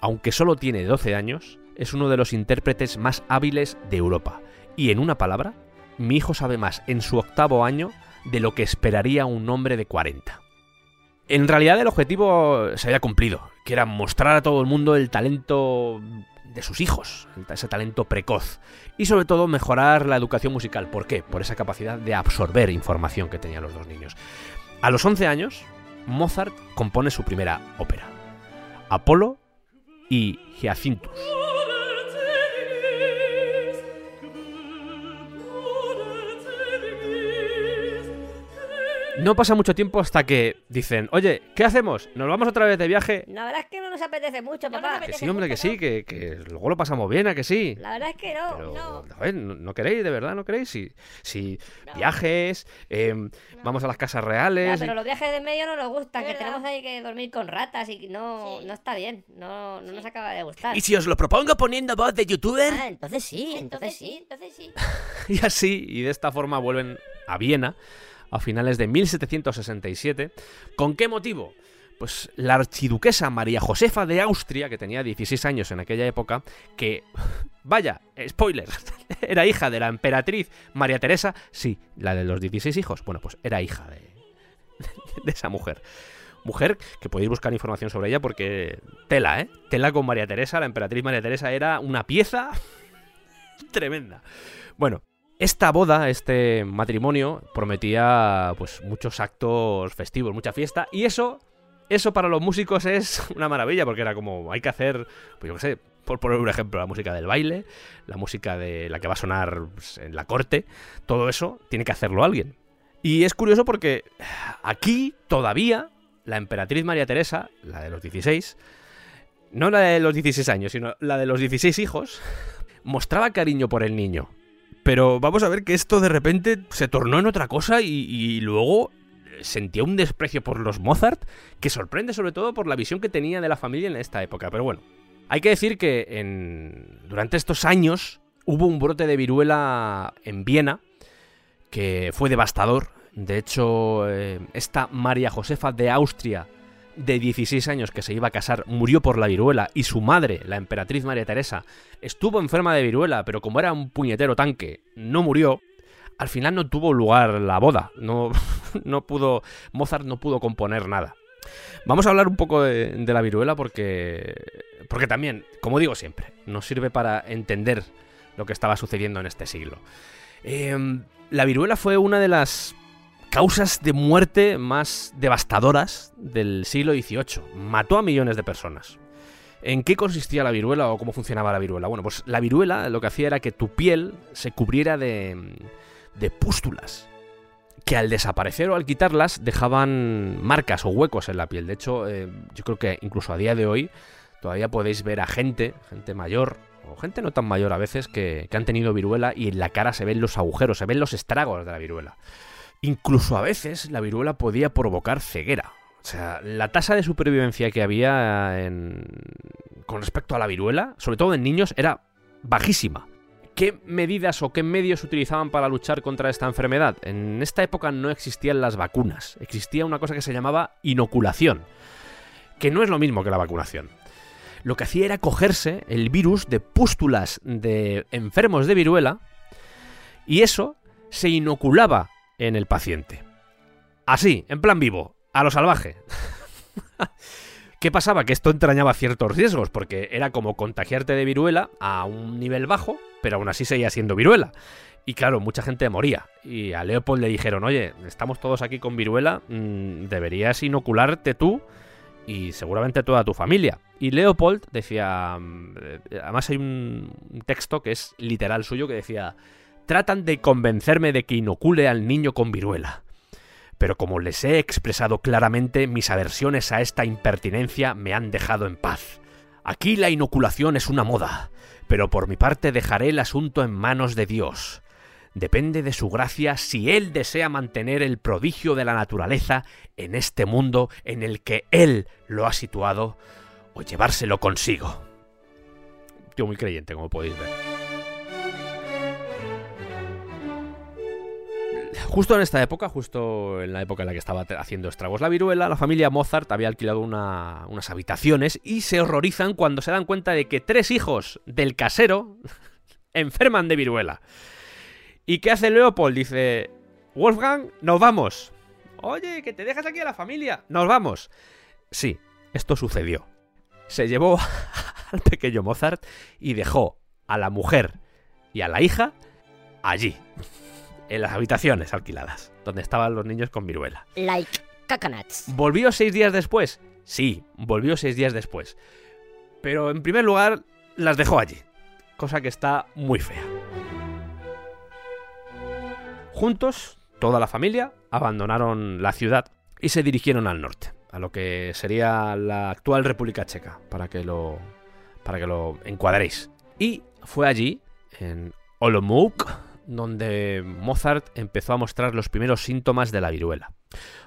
aunque solo tiene 12 años, es uno de los intérpretes más hábiles de Europa. Y en una palabra, mi hijo sabe más en su octavo año de lo que esperaría un hombre de 40. En realidad el objetivo se había cumplido, que era mostrar a todo el mundo el talento de sus hijos, ese talento precoz, y sobre todo mejorar la educación musical. ¿Por qué? Por esa capacidad de absorber información que tenían los dos niños. A los 11 años, Mozart compone su primera ópera, Apolo y Hyacinthus. No pasa mucho tiempo hasta que dicen, oye, ¿qué hacemos? ¿Nos vamos otra vez de viaje? La verdad es que no nos apetece mucho, No papá. apetece. Que sí, hombre, que sí, que, que luego lo pasamos bien, ¿a que sí? La verdad es que no. Pero, no. a ver, ¿no, no queréis, de verdad, no queréis? Si, si viajes, em, vamos a las casas Ya, reales... pero los viajes de medio no nos gustan, que tenemos ahí que dormir con ratas y no, Sí. no está bien, no, no nos acaba de gustar. ¿Y si os lo propongo poniendo voz de youtuber? Ah, entonces sí, Entonces entonces sí. entonces sí. [LAUGHS] Y así, y de esta forma vuelven a Viena a finales de 1767. ¿Con qué motivo? Pues la archiduquesa María Josefa de Austria, que tenía 16 años en aquella época, que, [LAUGHS] vaya, spoiler, [LAUGHS] era hija de la emperatriz María Teresa, sí, la de los 16 hijos, bueno, pues era hija de, [LAUGHS] de esa mujer. Mujer que podéis buscar información sobre ella porque tela, ¿eh? Tela con María Teresa, la emperatriz María Teresa era una pieza tremenda. Bueno, esta boda, este matrimonio, prometía pues muchos actos festivos, mucha fiesta, y eso, eso para los músicos es [LAUGHS] una maravilla, porque era como, hay que hacer, pues yo qué sé, por poner un ejemplo, la música del baile, la música de la que va a sonar pues, en la corte, todo eso tiene que hacerlo alguien. Y es curioso porque aquí todavía la emperatriz María Teresa, la de los 16, no la de los 16 años, sino la de los 16 hijos, mostraba cariño por el niño. Pero vamos a ver que esto de repente se tornó en otra cosa y, luego sentía un desprecio por los Mozart que sorprende sobre todo por la visión que tenía de la familia en esta época. Pero bueno, hay que decir que en, durante estos años hubo un brote de viruela en Viena que fue devastador. De hecho, eh, esta María Josefa de Austria de 16 años que se iba a casar murió por la viruela y su madre, la emperatriz María Teresa, estuvo enferma de viruela, pero como era un puñetero tanque, no murió. Al final no tuvo lugar la boda, no, [LAUGHS] no pudo, Mozart no pudo componer nada. Vamos a hablar un poco de, la viruela porque, porque también, como digo siempre, nos sirve para entender lo que estaba sucediendo en este siglo. Em, la viruela fue una de las causas de muerte más devastadoras del siglo XVIII. Mató a millones de personas. ¿En qué consistía la viruela o cómo funcionaba la viruela? Bueno, pues la viruela lo que hacía era que tu piel se cubriera de, de pústulas, que al desaparecer o al quitarlas dejaban marcas o huecos en la piel. De hecho, eh, yo creo que incluso a día de hoy todavía podéis ver a gente, gente mayor, o gente no tan mayor a veces, que, que han tenido viruela y en la cara se ven los agujeros, se ven los estragos de la viruela. Incluso a veces la viruela podía provocar ceguera. O sea, la tasa de supervivencia que había en... con respecto a la viruela, sobre todo en niños, era bajísima. ¿Qué medidas o qué medios utilizaban para luchar contra esta enfermedad? En esta época no existían las vacunas, existía una cosa que se llamaba inoculación, que no es lo mismo que la vacunación. Lo que hacía era cogerse el virus de pústulas de enfermos de viruela y eso se inoculaba en el paciente. Así, en plan vivo, a lo salvaje. [LAUGHS] ¿Qué pasaba? Que esto entrañaba ciertos riesgos, porque era como contagiarte de viruela a un nivel bajo, pero aún así seguía siendo viruela. Y claro, mucha gente moría. Y a Leopold le dijeron, oye, estamos todos aquí con viruela, mm, deberías inocularte tú y seguramente toda tu familia. Y Leopold decía, mm, eh, además hay un un texto que es literal suyo que decía, tratan de convencerme de que inocule al niño con viruela. Pero como les he expresado claramente, mis aversiones a esta impertinencia me han dejado en paz. Aquí la inoculación es una moda, pero por mi parte dejaré el asunto en manos de Dios. Depende de su gracia si Él desea mantener el prodigio de la naturaleza en este mundo en el que Él lo ha situado o llevárselo consigo. Tío muy creyente, como podéis ver. Justo en esta época, justo en la época en la que estaba haciendo estragos la viruela, la familia Mozart había alquilado una- unas habitaciones y se horrorizan cuando se dan cuenta de que tres hijos del casero [LAUGHS] enferman de viruela. ¿Y qué hace Leopold? Dice, Wolfgang, nos vamos. Oye, que te dejas aquí a la familia. Nos vamos. Sí, esto sucedió. Se llevó [LAUGHS] al pequeño Mozart y dejó a la mujer y a la hija allí, en las habitaciones alquiladas, donde estaban los niños con viruela. Like coconuts. ¿Volvió seis días después? Sí, volvió seis días después. Pero en primer lugar, las dejó allí. Cosa que está muy fea. Juntos, toda la familia abandonaron la ciudad y se dirigieron al norte, a lo que sería la actual República Checa, para que lo, para que lo encuadréis. Y fue allí, en Olomouc, donde Mozart empezó a mostrar los primeros síntomas de la viruela.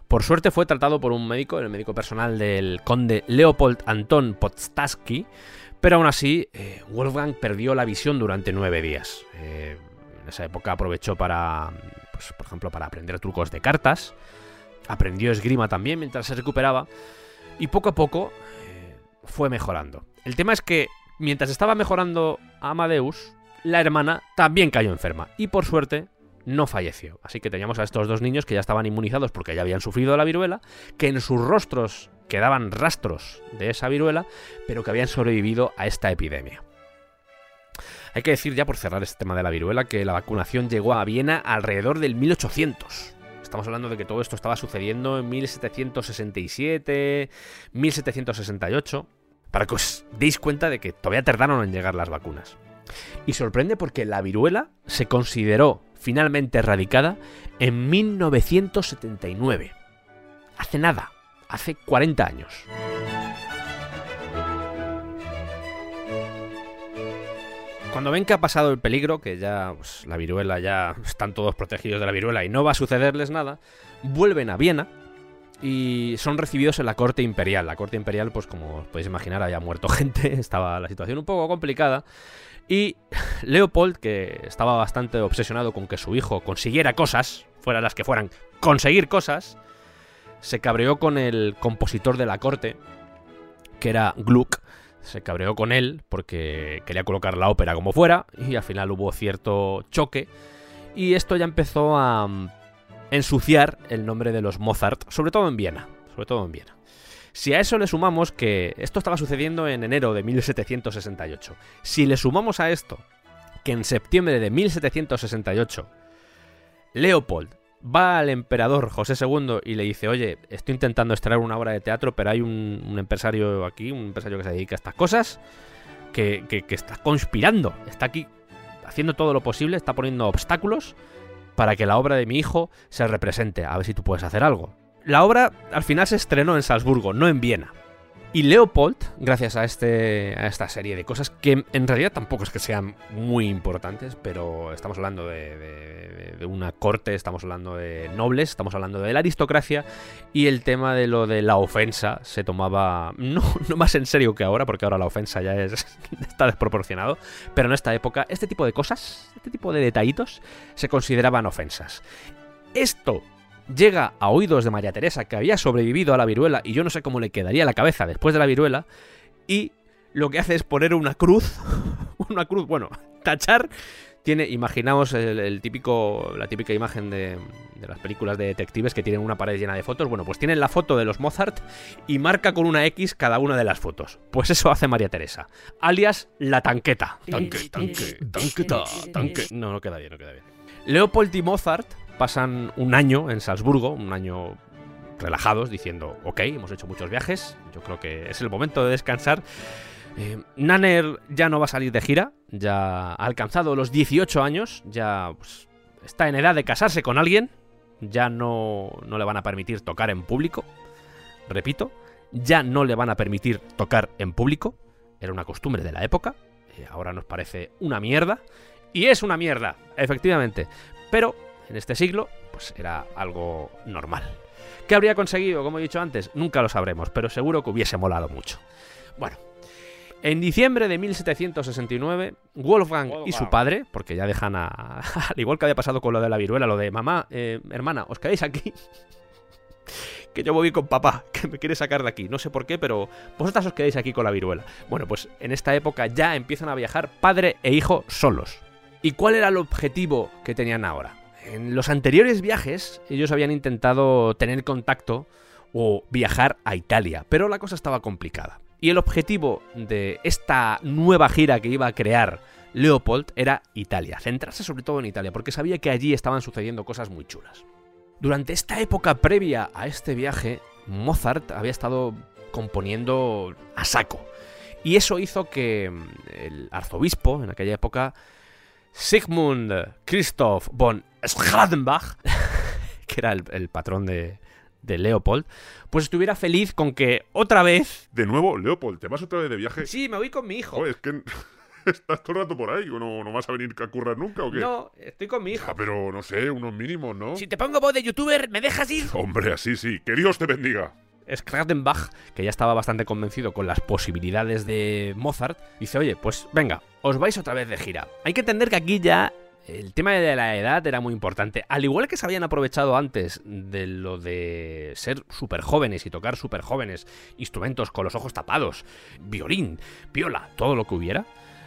Por suerte fue tratado por un médico, el médico personal del conde Leopold Anton Podstaski, pero aún así eh, Wolfgang perdió la visión durante nueve días. Eh, en esa época aprovechó para, pues, por ejemplo, para aprender trucos de cartas, aprendió esgrima también mientras se recuperaba, y poco a poco eh, fue mejorando. El tema es que mientras estaba mejorando Amadeus, la hermana también cayó enferma, y por suerte no falleció. Así que teníamos a estos dos niños que ya estaban inmunizados porque ya habían sufrido la viruela, que en sus rostros quedaban rastros de esa viruela, pero que habían sobrevivido a esta epidemia. Hay que decir ya por cerrar este tema de la viruela que la vacunación llegó a Viena alrededor del 1800. Estamos hablando de que todo esto estaba sucediendo en 1767, 1768, para que os deis cuenta de que todavía tardaron en llegar las vacunas. Y sorprende porque la viruela se consideró finalmente erradicada en 1979. Hace nada, hace 40 años. Cuando ven que ha pasado el peligro, que ya pues, la viruela ya están todos protegidos de la viruela y no va a sucederles nada, vuelven a Viena y son recibidos en la corte imperial. La corte imperial, pues como os podéis imaginar, había muerto [LAUGHS] gente, estaba la situación un poco complicada. Y [LAUGHS] Leopold, que estaba bastante obsesionado con que su hijo consiguiera cosas, fueran las que fueran, conseguir cosas, se cabreó con el compositor de la corte, que era Gluck. Se cabreó con él porque quería colocar la ópera como fuera y al final hubo cierto choque. Y esto ya empezó a mm, ensuciar el nombre de los Mozart, sobre todo en Viena. Sobre todo en Viena. Si a eso le sumamos que esto estaba sucediendo en enero de 1768, si le sumamos a esto que en septiembre de 1768 Leopold va al emperador José II y le dice, oye, estoy intentando extraer una obra de teatro, pero hay un, empresario aquí, un empresario que se dedica a estas cosas, que está conspirando, está aquí haciendo todo lo posible, está poniendo obstáculos para que la obra de mi hijo se represente, a ver si tú puedes hacer algo. La obra al final se estrenó en Salzburgo, no en Viena. Y Leopold, gracias a, este, a esta serie de cosas que en realidad tampoco es que sean muy importantes, pero estamos hablando de, de- una corte, estamos hablando de nobles, estamos hablando de la aristocracia y el tema de lo de la ofensa se tomaba [LAUGHS] no, no más en serio que ahora, porque ahora la ofensa ya es, [LAUGHS] está desproporcionado, pero en esta época este tipo de cosas, este tipo de detallitos se consideraban ofensas. Esto llega a oídos de María Teresa, que había sobrevivido a la viruela, y yo no sé cómo le quedaría la cabeza después de la viruela, y lo que hace es poner una cruz, [LAUGHS] una cruz, bueno, [LAUGHS] tachar, tiene, imaginaos el, el típico, la típica imagen de, de las películas de detectives que tienen una pared llena de fotos, bueno, pues tienen la foto de los Mozart y marca con una X cada una de las fotos. Pues eso hace María Teresa, alias la tanqueta. Tanque, tanque, tanqueta, tanque. No, no queda bien, no queda bien. Leopold y Mozart pasan un año en Salzburgo, un año relajados, diciendo, ok, hemos hecho muchos viajes, yo creo que es el momento de descansar. Eh, Nanner ya no va a salir de gira, ya ha alcanzado los 18 años, ya pues, está en edad de casarse con alguien, ya no, no le van a permitir tocar en público, repito, ya no le van a permitir tocar en público, era una costumbre de la época, eh, ahora nos parece una mierda, y es una mierda, efectivamente, pero en este siglo, pues era algo normal. ¿Qué habría conseguido? Como he dicho antes, nunca lo sabremos, pero seguro que hubiese molado mucho. Bueno, en diciembre de 1769, Wolfgang, y su padre, porque ya dejan a. [LAUGHS] al igual que había pasado con lo de la viruela, lo de mamá, eh, hermana, os quedáis aquí. [LAUGHS] que yo voy con papá, [LAUGHS] que me quiere sacar de aquí. No sé por qué, pero vosotras os quedáis aquí con la viruela. Bueno, pues en esta época ya empiezan a viajar padre e hijo solos. ¿Y cuál era el objetivo que tenían ahora? En los anteriores viajes, ellos habían intentado tener contacto o viajar a Italia, pero la cosa estaba complicada. Y el objetivo de esta nueva gira que iba a crear Leopold era Italia, centrarse sobre todo en Italia, porque sabía que allí estaban sucediendo cosas muy chulas. Durante esta época previa a este viaje, Mozart había estado componiendo a saco. Y eso hizo que mm, el arzobispo, en aquella época, Sigmund Christoph von Schradenbach, [LAUGHS] que era el, el patrón de, de Leopold, pues estuviera feliz con que otra vez... De nuevo, Leopold, ¿te vas otra vez de viaje? Sí, me voy con mi hijo. Joder, es que [LAUGHS] estás todo el rato por ahí. ¿O no, no vas a venir a currar nunca o qué? No, estoy con mi hijo. Ah, pero no sé, unos mínimos, ¿no? Si te pongo voz de youtuber, ¿me dejas ir? Hombre, así sí. Que Dios te bendiga. Schradenbach, que ya estaba bastante convencido con las posibilidades de Mozart, dice, oye, pues venga, os vais otra vez de gira. Hay que entender que aquí ya el tema de la edad era muy importante. Al igual que se habían aprovechado antes de lo de ser súper jóvenes y tocar súper jóvenes, instrumentos con los ojos tapados, violín, viola, todo lo que hubiera.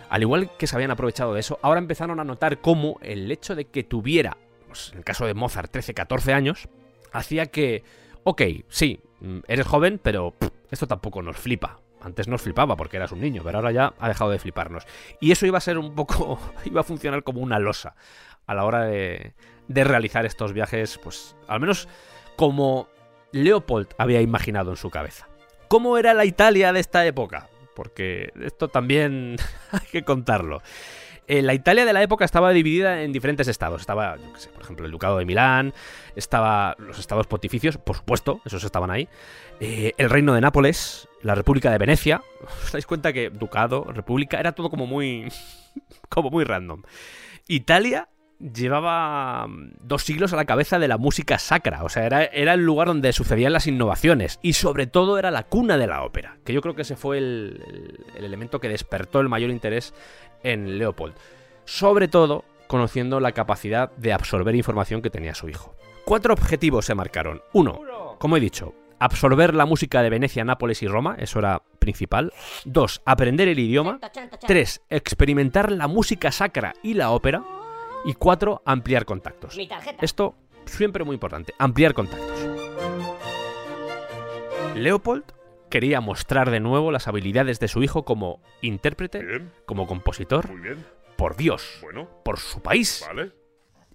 Al igual que se habían aprovechado de eso, ahora empezaron a notar cómo el hecho de que tuviera, pues, en el caso de Mozart, 13, 14 años, hacía que, ok, sí, mm, eres joven, pero esto tampoco nos flipa. Antes nos flipaba porque eras un niño, pero ahora ya ha dejado de fliparnos. Y eso iba a ser un poco, [LAUGHS] iba a funcionar como una losa a la hora de, realizar estos viajes, pues al menos como Leopold había imaginado en su cabeza. ¿Cómo era la Italia de esta época? Porque esto también [LAUGHS] hay que contarlo. Eh, la Italia de la época estaba dividida en diferentes estados. Estaba, yo qué sé, por ejemplo, el Ducado de Milán, estaba los estados pontificios, por supuesto, esos estaban ahí. eh, el Reino de Nápoles, la República de Venecia. [LAUGHS] ¿Os dais cuenta que Ducado, República, era todo como muy. [LAUGHS] como muy random. Italia llevaba mm, dos siglos a la cabeza de la música sacra, o sea, era, era el lugar donde sucedían las innovaciones y sobre todo era la cuna de la ópera, que yo creo que ese fue el, el- el elemento que despertó el mayor interés en Leopold, sobre todo conociendo la capacidad de absorber información que tenía su hijo. Cuatro objetivos se marcaron. Uno, como he dicho, absorber la música de Venecia, Nápoles y Roma, eso era principal. Dos, aprender el idioma. 3. Experimentar la música sacra y la ópera. Y 4. Ampliar contactos. Mi tarjeta. Esto siempre muy importante, ampliar contactos. Leopold quería mostrar de nuevo las habilidades de su hijo como intérprete, Bien, como compositor, muy bien. por Dios, Bueno, por su país vale.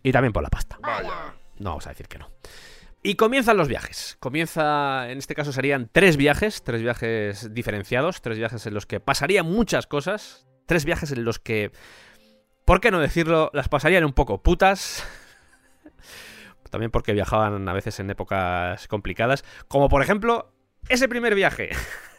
y también por la pasta. Vaya. No vamos a decir que no. Y comienzan los viajes. Comienza, en este caso serían tres viajes, tres viajes diferenciados, tres viajes en los que pasarían muchas cosas, tres viajes en los que, ¿por qué no decirlo? Las pasarían un poco putas. [LAUGHS] También porque viajaban a veces en épocas complicadas, como por ejemplo ese primer viaje.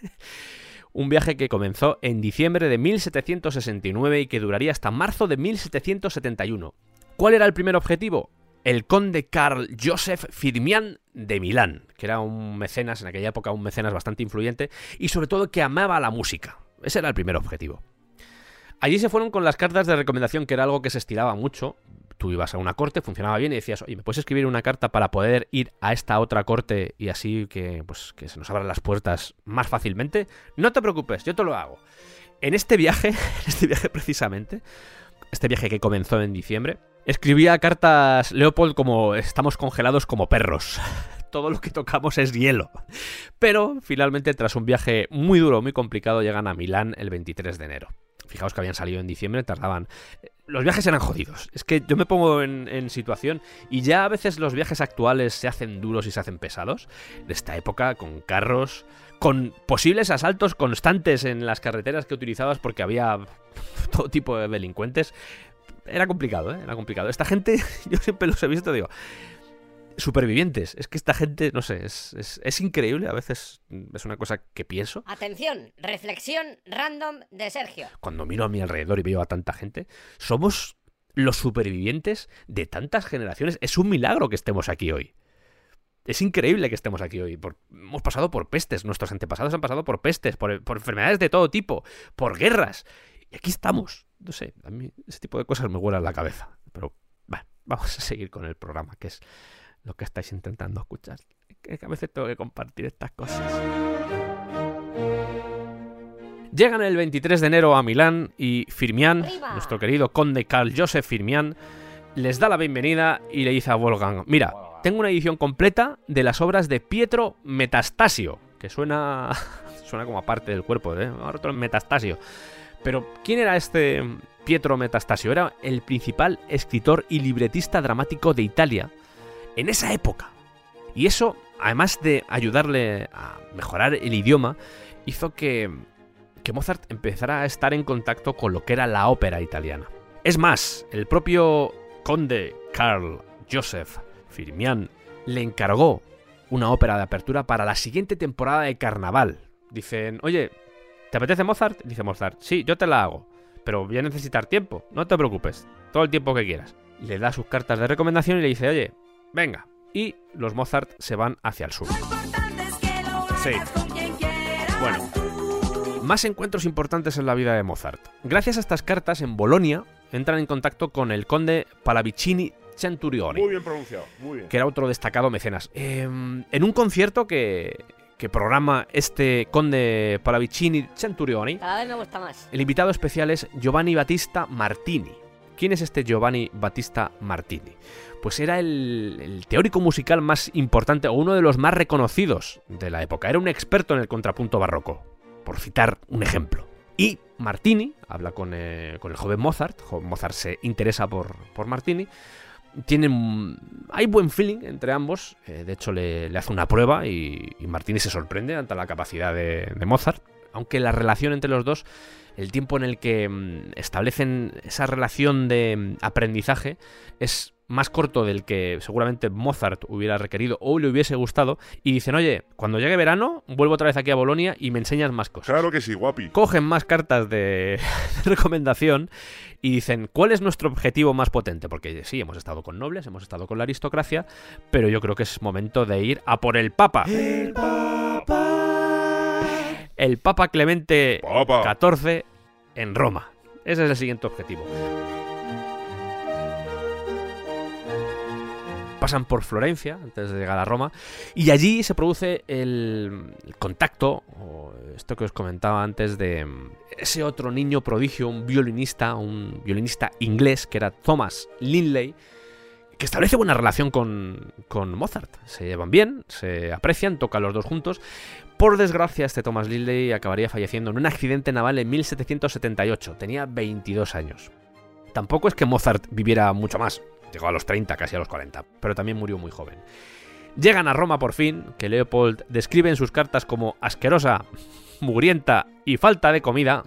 [LAUGHS] Un viaje que comenzó en diciembre de 1769 y que duraría hasta marzo de 1771. ¿Cuál era el primer objetivo? El conde Karl Joseph Firmian de Milán, que era un mecenas, en aquella época un mecenas bastante influyente, y sobre todo que amaba la música. Ese era el primer objetivo. Allí se fueron con las cartas de recomendación, que era algo que se estiraba mucho. Tú ibas a una corte, funcionaba bien y decías, oye, ¿me puedes escribir una carta para poder ir a esta otra corte y así que, pues, que se nos abran las puertas más fácilmente? No te preocupes, yo te lo hago. En este viaje, [LAUGHS] en este viaje precisamente, este viaje que comenzó en diciembre, escribía cartas Leopold como estamos congelados como perros. [LAUGHS] Todo lo que tocamos es hielo. Pero finalmente, tras un viaje muy duro, muy complicado, llegan a Milán el 23 de enero. Fijaos que habían salido en diciembre, tardaban. Los viajes eran jodidos. Es que yo me pongo en, en situación y ya a veces los viajes actuales se hacen duros y se hacen pesados. De esta época, con carros, con posibles asaltos constantes en las carreteras que utilizabas porque había [LAUGHS] todo tipo de delincuentes. Era complicado, ¿eh? Era complicado. Esta gente, [LAUGHS] yo siempre los he visto, digo. supervivientes. Es que esta gente, no sé, es, es, es increíble. A veces es una cosa que pienso. Atención, reflexión random de Sergio. Cuando miro a mi alrededor y veo a tanta gente, somos los supervivientes de tantas generaciones. Es un milagro que estemos aquí hoy. Es increíble que estemos aquí hoy. Por- hemos pasado por pestes. Nuestros antepasados han pasado por pestes, por, por enfermedades de todo tipo, por guerras. Y aquí estamos. No sé, a mí ese tipo de cosas me vuelan la cabeza. Pero bueno, vamos a seguir con el programa, que es lo que estáis intentando escuchar. Que a veces tengo que compartir estas cosas. Llegan el 23 de enero a Milán y Firmián, ¡Arriba! nuestro querido conde Carl Joseph Firmián, les da la bienvenida y le dice a Wolfgang, mira, tengo una edición completa de las obras de Pietro Metastasio, que suena, [LAUGHS] suena como aparte del cuerpo, ¿eh? Otro Metastasio. Pero, ¿quién era este Pietro Metastasio? Era el principal escritor y libretista dramático de Italia en esa época. Y eso, además de ayudarle a mejorar el idioma, hizo que, Mozart empezara a estar en contacto con lo que era la ópera italiana. Es más, el propio conde Carl Joseph Firmian le encargó una ópera de apertura para la siguiente temporada de carnaval. Dicen, oye, ¿te apetece Mozart? Dice Mozart, sí, yo te la hago, pero voy a necesitar tiempo, no te preocupes, todo el tiempo que quieras. Le da sus cartas de recomendación y le dice, oye, venga. Y los Mozart se van hacia el sur. Sí. Bueno, más encuentros importantes en la vida de Mozart. Gracias a estas cartas, en Bolonia entran en contacto con el conde Pallavicini Centurioni, Muy bien pronunciado, muy bien. que era otro destacado mecenas. Eh, en un concierto que, que programa este conde Pallavicini Centurioni, Cada vez me gusta más. el invitado especial es Giovanni Battista Martini. ¿Quién es este Giovanni Battista Martini? Pues era el, el teórico musical más importante o uno de los más reconocidos de la época. Era un experto en el contrapunto barroco, por citar un ejemplo. Y Martini habla con, eh, con el joven Mozart. Mozart se interesa por, por Martini. Tienen, hay buen feeling entre ambos. eh, de hecho, le, hace una prueba y, y Martini se sorprende ante la capacidad de, de Mozart. Aunque la relación entre los dos, el tiempo en el que mm, establecen esa relación de mm, aprendizaje es más corto del que seguramente Mozart hubiera requerido o le hubiese gustado. Y dicen, oye, cuando llegue verano, vuelvo otra vez aquí a Bolonia y me enseñas más cosas Claro que sí, guapi. cogen más cartas de, [LAUGHS] de recomendación y dicen, ¿cuál es nuestro objetivo más potente? Porque sí, hemos estado con nobles, hemos estado con la aristocracia, pero yo creo que es momento de ir a por el Papa. El Papa. El Papa Clemente Papa. XIV en Roma. Ese es el siguiente objetivo. Pasan por Florencia antes de llegar a Roma y allí se produce el, contacto, o esto que os comentaba antes, de ese otro niño prodigio, un violinista, un violinista inglés que era Thomas Linley, que establece buena relación con, con Mozart. Se llevan bien, se aprecian, tocan los dos juntos. Por desgracia, este Thomas Linley acabaría falleciendo en un accidente naval en 1778. Tenía 22 años. Tampoco es que Mozart viviera mucho más. Llegó a los 30, casi a los 40, pero también murió muy joven. Llegan a Roma por fin, que Leopold describe en sus cartas como asquerosa, mugrienta y falta de comida.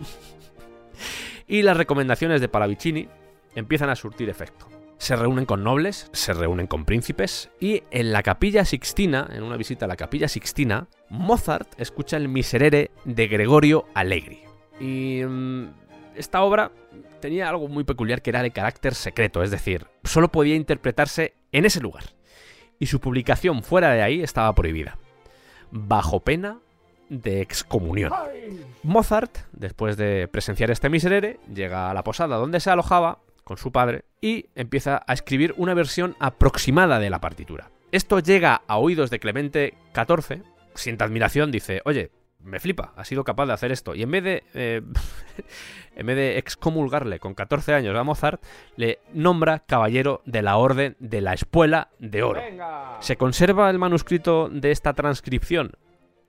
Y las recomendaciones de Pallavicini empiezan a surtir efecto. Se reúnen con nobles, se reúnen con príncipes y en la capilla Sixtina, en una visita a la capilla Sixtina, Mozart escucha el Miserere de Gregorio Allegri. Y mm, esta obra tenía algo muy peculiar que era de carácter secreto, es decir, solo podía interpretarse en ese lugar. Y su publicación fuera de ahí estaba prohibida, bajo pena de excomunión. Mozart, después de presenciar este miserere, llega a la posada donde se alojaba con su padre y empieza a escribir una versión aproximada de la partitura. Esto llega a oídos de Clemente XIV, siente admiración, dice, oye, me flipa, ha sido capaz de hacer esto. Y en vez de, eh, [LAUGHS] en vez de excomulgarle con 14 años a Mozart, le nombra caballero de la Orden de la Espuela de Oro. ¿Se conserva el manuscrito de esta transcripción?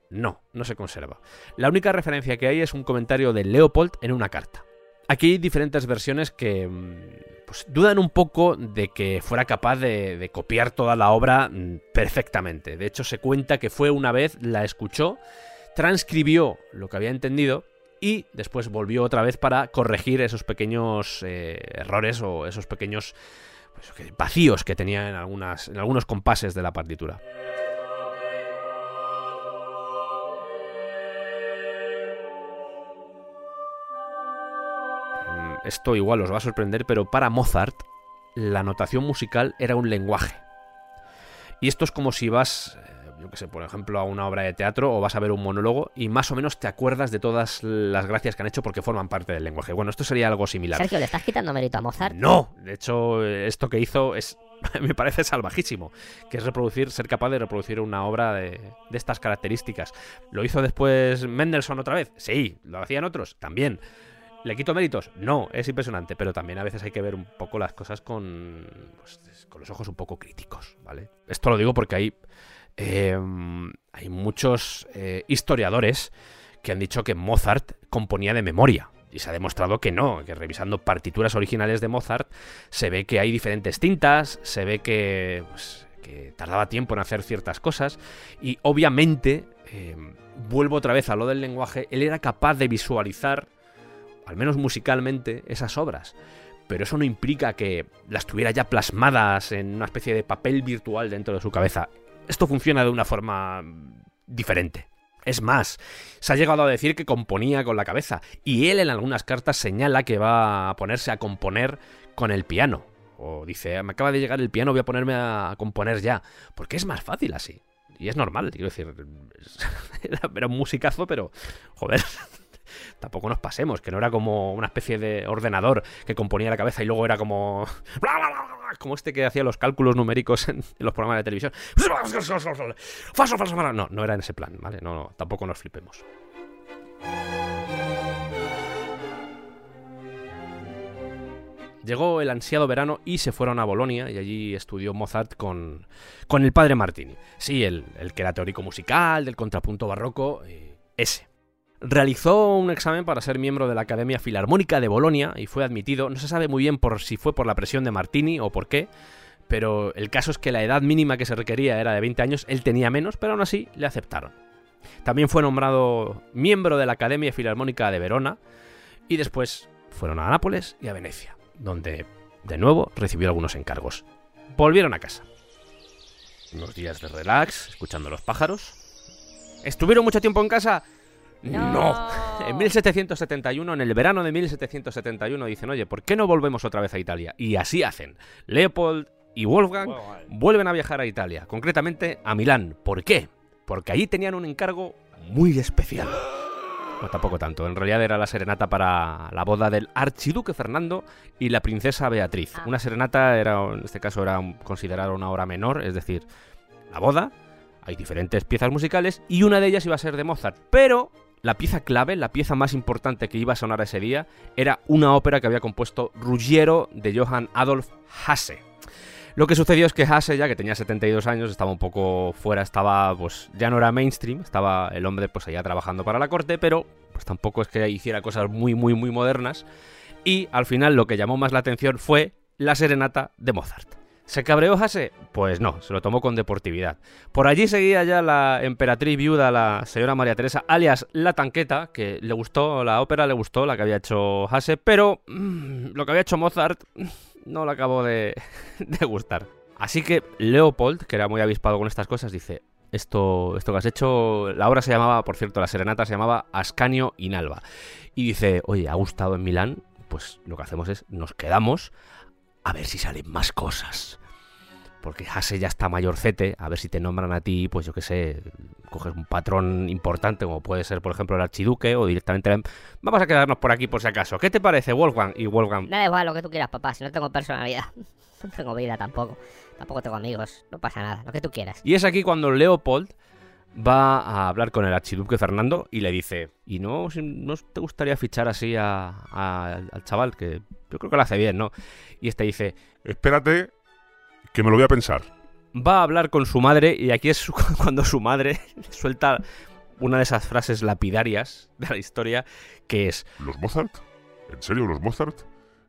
No, no se conserva. La única referencia que hay es un comentario de Leopold en una carta. Aquí hay diferentes versiones que mm, pues, dudan un poco de que fuera capaz de, de copiar toda la obra mm, perfectamente. De hecho, se cuenta que fue una vez, la escuchó, transcribió lo que había entendido y después volvió otra vez para corregir esos pequeños eh, errores o esos pequeños pues, vacíos que tenía en, algunas, en algunos compases de la partitura. Mm, Esto igual os va a sorprender, pero para Mozart la notación musical era un lenguaje. Y esto es como si vas, yo que sé, por ejemplo, a una obra de teatro o vas a ver un monólogo y más o menos te acuerdas de todas las gracias que han hecho porque forman parte del lenguaje. Bueno, esto sería algo similar. Sergio, ¿le estás quitando mérito a Mozart? No, de hecho, eh, esto que hizo es. [LAUGHS] Me parece salvajísimo. Que es reproducir, ser capaz de reproducir una obra de, de estas características. ¿Lo hizo después Mendelssohn otra vez? Sí. ¿Lo hacían otros? También. ¿Le quito méritos? No, es impresionante, pero también a veces hay que ver un poco las cosas con, pues, con los ojos un poco críticos, ¿vale? Esto lo digo porque hay, eh, hay muchos eh, historiadores que han dicho que Mozart componía de memoria. Y se ha demostrado que no, que revisando partituras originales de Mozart se ve que hay diferentes tintas, se ve que, pues, que tardaba tiempo en hacer ciertas cosas y obviamente, eh, vuelvo otra vez a lo del lenguaje, él era capaz de visualizar, al menos musicalmente, esas obras. Pero eso no implica que las tuviera ya plasmadas en una especie de papel virtual dentro de su cabeza. Esto funciona de una forma diferente. Es más, se ha llegado a decir que componía con la cabeza, y él en algunas cartas señala que va a ponerse a componer con el piano. O dice, me acaba de llegar el piano, voy a ponerme a componer ya. Porque es más fácil así. Y es normal, quiero decir. [LAUGHS] Era, era un musicazo, pero. Joder. Tampoco nos pasemos, que no era como una especie de ordenador que componía la cabeza y luego era como. [LAUGHS] Como este que hacía los cálculos numéricos en, los programas de televisión. [LAUGHS] Falso, falso, falso. No, no era en ese plan, ¿vale? No, no, tampoco nos flipemos. Llegó el ansiado verano y se fueron a Bolonia y allí estudió Mozart con, con el padre Martini. Sí, el, el que era teórico musical, del contrapunto barroco, eh, ese. Realizó un examen para ser miembro de la Academia Filarmónica de Bolonia y fue admitido. No se sabe muy bien por si fue por la presión de Martini o por qué, pero el caso es que la edad mínima que se requería era de 20 años, él tenía menos, pero aún así le aceptaron. También fue nombrado miembro de la Academia Filarmónica de Verona y después fueron a Nápoles y a Venecia, donde de nuevo recibió algunos encargos. Volvieron a casa. Unos días de relax, escuchando los pájaros. ¿Estuvieron mucho tiempo en casa? No. En 1771, en el verano de 1771, dicen, oye, ¿por qué no volvemos otra vez a Italia? Y así hacen. Leopold y Wolfgang vuelven a viajar a Italia, concretamente a Milán. ¿Por qué? Porque allí tenían un encargo muy especial. No, tampoco tanto. En realidad era la serenata para la boda del archiduque Fernando y la princesa Beatriz. Ah. Una serenata era, en este caso, era considerada una hora menor, es decir, la boda. Hay diferentes piezas musicales y una de ellas iba a ser de Mozart. Pero la pieza clave, la pieza más importante que iba a sonar ese día, era una ópera que había compuesto Ruggiero de Johann Adolf Hasse. Lo que sucedió es que Hasse, ya que tenía 72 años, estaba un poco fuera, estaba, pues, ya no era mainstream, estaba el hombre, pues, allá trabajando para la corte, pero, pues, tampoco es que hiciera cosas muy, muy, muy modernas. Y, al final, lo que llamó más la atención fue la serenata de Mozart. ¿Se cabreó Hasse? Pues no, se lo tomó con deportividad. Por allí seguía ya la emperatriz viuda, la señora María Teresa, alias La Tanqueta, que le gustó la ópera, le gustó la que había hecho Hasse, pero mm, lo que había hecho Mozart mm, no le acabó de, [LAUGHS] de gustar. Así que Leopold, que era muy avispado con estas cosas, dice, esto, esto que has hecho, la obra se llamaba, por cierto, la serenata se llamaba Ascanio in Alba. Y dice, oye, ¿ha gustado en Milán? Pues lo que hacemos es, nos quedamos a ver si salen más cosas. Porque Hasse ya está mayorcete, a ver si te nombran a ti, pues yo qué sé, coges un patrón importante, como puede ser, por ejemplo, el archiduque, o directamente... la- Vamos a quedarnos por aquí por si acaso. ¿Qué te parece, Wolfgang? Y Wolfgang... Da igual lo que tú quieras, papá, si no tengo personalidad. [LAUGHS] No tengo vida tampoco. Tampoco tengo amigos. No pasa nada, lo que tú quieras. Y es aquí cuando Leopold va a hablar con el archiduque Fernando y le dice, ¿y no, no te gustaría fichar así a- a- al chaval? Que yo creo que lo hace bien, ¿no? Y este dice, Espérate, que me lo voy a pensar. va a hablar con su madre y aquí es [LAUGHS] cuando su madre [LAUGHS] suelta una de esas frases lapidarias de la historia que es, ¿Los Mozart? ¿En serio, los Mozart?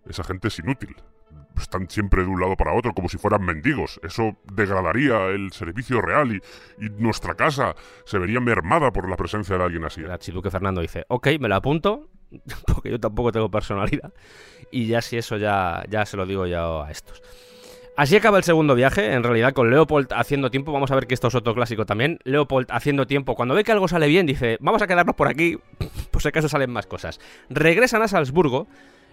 Esa gente es inútil. Están siempre de un lado para otro como si fueran mendigos. Eso degradaría el servicio real y, y nuestra casa se vería mermada por la presencia de alguien así. el archiduque Fernando dice, ok, me lo apunto, [LAUGHS] porque yo tampoco tengo personalidad. Y ya si eso ya, ya se lo digo ya a estos. Así acaba el segundo viaje, en realidad con Leopold haciendo tiempo, vamos a ver que esto es otro clásico también, Leopold haciendo tiempo, cuando ve que algo sale bien, dice, vamos a quedarnos por aquí, [LAUGHS] por si acaso salen más cosas. Regresan a Salzburgo,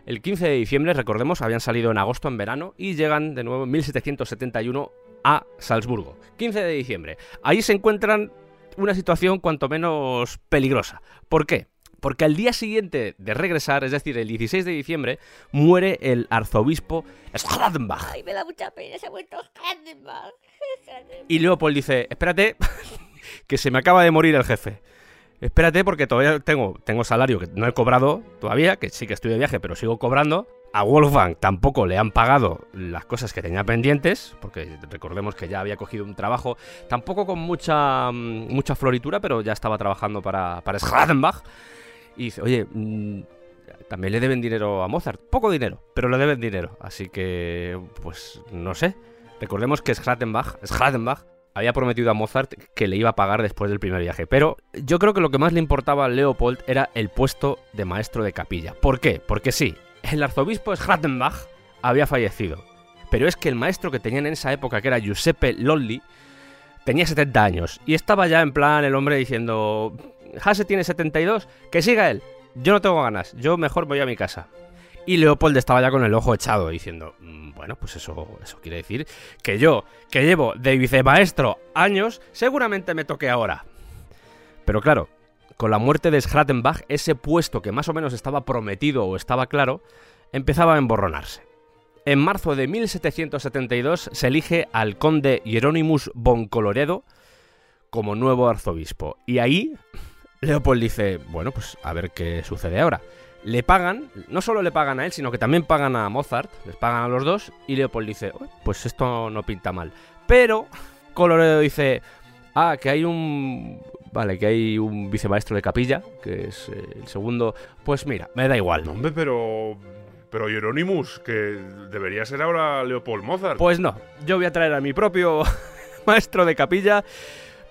el 15 de diciembre, recordemos, habían salido en agosto, en verano, y llegan de nuevo en 1771 a Salzburgo. 15 de diciembre. Ahí se encuentran una situación cuanto menos peligrosa. ¿Por qué? Porque al día siguiente de regresar, es decir, el 16 de diciembre, muere el arzobispo Schradenbach. Ay, me da mucha pena, se ha vuelto Handenbach. Y Leopold dice, espérate, [LAUGHS] que se me acaba de morir el jefe. Espérate porque todavía tengo, tengo salario que no he cobrado todavía, que sí que estoy de viaje, pero sigo cobrando. A Wolfgang tampoco le han pagado las cosas que tenía pendientes, porque recordemos que ya había cogido un trabajo, tampoco con mucha, mm, mucha floritura, pero ya estaba trabajando para, para Schradenbach. Y dice, oye, mm, también le deben dinero a Mozart. Poco dinero, pero le deben dinero. Así que, pues, no sé. Recordemos que Schradenbach, Schradenbach había prometido a Mozart que le iba a pagar después del primer viaje. Pero yo creo que lo que más le importaba a Leopold era el puesto de maestro de capilla. ¿Por qué? Porque sí, el arzobispo Schrattenbach había fallecido. Pero es que el maestro que tenían en esa época, que era Giuseppe Lolli, tenía 70 años. Y estaba ya en plan el hombre diciendo, Hase tiene 72, que siga él. Yo no tengo ganas, yo mejor voy a mi casa. Y Leopold estaba ya con el ojo echado, diciendo, "Mm, bueno, pues eso, eso quiere decir que yo, que llevo de vicemaestro años, seguramente me toque ahora. Pero claro, con la muerte de Schrattenbach, ese puesto que más o menos estaba prometido o estaba claro, empezaba a emborronarse. En marzo de 1772 se elige al conde Hieronymus von Coloredo como nuevo arzobispo. Y ahí Leopold dice, bueno, pues a ver qué sucede ahora. Le pagan, no solo le pagan a él, sino que también pagan a Mozart, les pagan a los dos, y Leopold dice, "Uy, pues esto no pinta mal. Pero Coloredo dice, ah, que hay un... Vale, que hay un vicemaestro de capilla, que es eh, el segundo. Pues mira, me da igual. No, hombre, pero. Pero Hieronymus, que debería ser ahora Leopold Mozart. Pues no, yo voy a traer a mi propio [LAUGHS] maestro de capilla.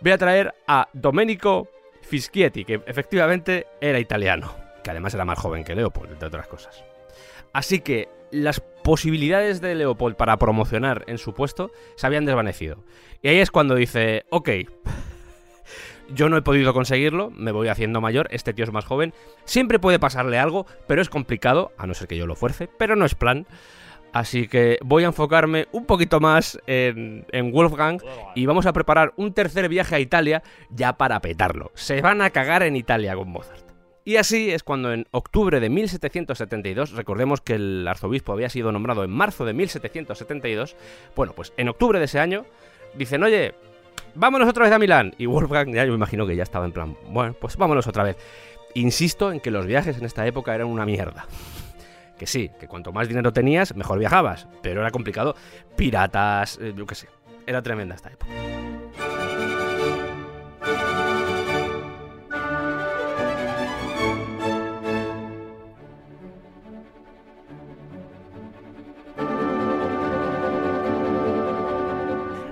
Voy a traer a Domenico Fischietti, que efectivamente era italiano, que además era más joven que Leopold, entre otras cosas. Así que las posibilidades de Leopold para promocionar en su puesto se habían desvanecido. Y ahí es cuando dice, ok, yo no he podido conseguirlo, me voy haciendo mayor, este tío es más joven, siempre puede pasarle algo, pero es complicado, a no ser que yo lo fuerce, pero no es plan. Así que voy a enfocarme un poquito más en, en Wolfgang y vamos a preparar un tercer viaje a Italia ya para petarlo. Se van a cagar en Italia con Mozart. Y así es cuando en octubre de 1772, recordemos que el arzobispo había sido nombrado en marzo de 1772, bueno, pues en octubre de ese año dicen, oye, vámonos otra vez a Milán. Y Wolfgang ya yo me imagino que ya estaba en plan, bueno, pues vámonos otra vez. Insisto en que los viajes en esta época eran una mierda. Que sí, que cuanto más dinero tenías, mejor viajabas, pero era complicado. Piratas, eh, yo qué sé. Era tremenda esta época.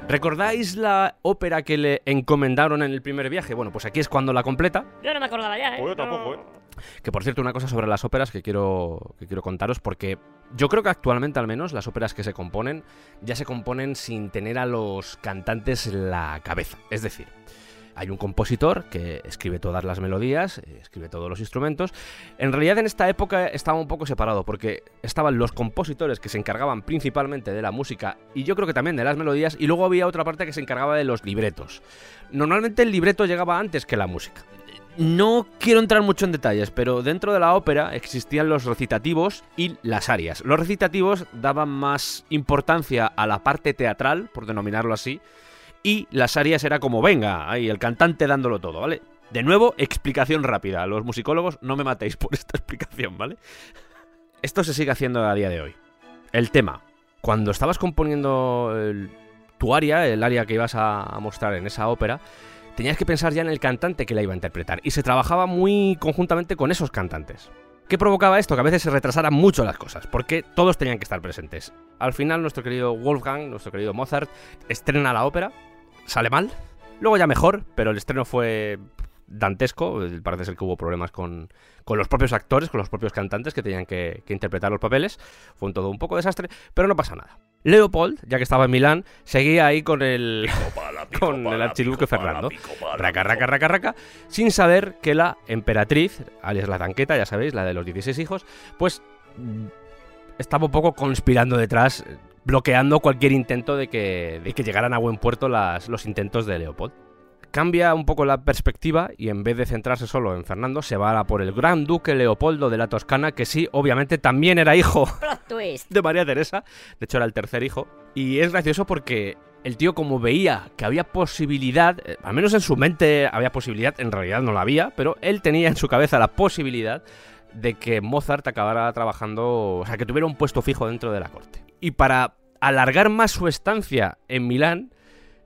¿Recordáis la ópera que le encomendaron en el primer viaje? Bueno, pues aquí es cuando la completa. Yo no me acordaba ya, ¿eh? Pues yo tampoco, ¿eh? Que por cierto, una cosa sobre las óperas que quiero, que quiero contaros, porque yo creo que actualmente al menos las óperas que se componen ya se componen sin tener a los cantantes en la cabeza. Es decir, hay un compositor que escribe todas las melodías, eh, escribe todos los instrumentos. En realidad en esta época estaba un poco separado porque estaban los compositores que se encargaban principalmente de la música y yo creo que también de las melodías y luego había otra parte que se encargaba de los libretos. Normalmente el libreto llegaba antes que la música. No quiero entrar mucho en detalles, pero dentro de la ópera existían los recitativos y las arias. Los recitativos daban más importancia a la parte teatral, por denominarlo así, y las arias era como, venga, ahí el cantante dándolo todo, ¿vale? De nuevo, explicación rápida. Los musicólogos, no me matéis por [LAUGHS] esta explicación, ¿vale? Esto se sigue haciendo a día de hoy. El tema. Cuando estabas componiendo tu aria, el aria que ibas a mostrar en esa ópera, tenías que pensar ya en el cantante que la iba a interpretar. Y se trabajaba muy conjuntamente con esos cantantes. ¿Qué provocaba esto? Que a veces se retrasaran mucho las cosas, porque todos tenían que estar presentes. Al final, nuestro querido Wolfgang, nuestro querido Mozart, estrena la ópera, sale mal, luego ya mejor, pero el estreno fue dantesco. Parece ser que hubo problemas con, con los propios actores, con los propios cantantes que tenían que, que interpretar los papeles. Fue un todo un poco desastre, pero no pasa nada. Leopold, ya que estaba en Milán, seguía ahí con el, [LAUGHS] con el archiduque Fernando. Raca, raca, raca, raca, sin saber que la emperatriz, alias la tanqueta, ya sabéis, la de los 16 hijos, pues mm, estaba un poco conspirando detrás, bloqueando cualquier intento de que, de que llegaran a buen puerto las- los intentos de Leopold. Cambia un poco la perspectiva y en vez de centrarse solo en Fernando, se va a por el gran duque Leopoldo de la Toscana, que sí, obviamente también era hijo [LAUGHS] de María Teresa. De hecho, era el tercer hijo. Y es gracioso porque el tío, como veía que había posibilidad, eh, al menos en su mente había posibilidad, en realidad no la había, pero él tenía en su cabeza la posibilidad de que Mozart acabara trabajando, o sea, que tuviera un puesto fijo dentro de la corte. Y para alargar más su estancia en Milán,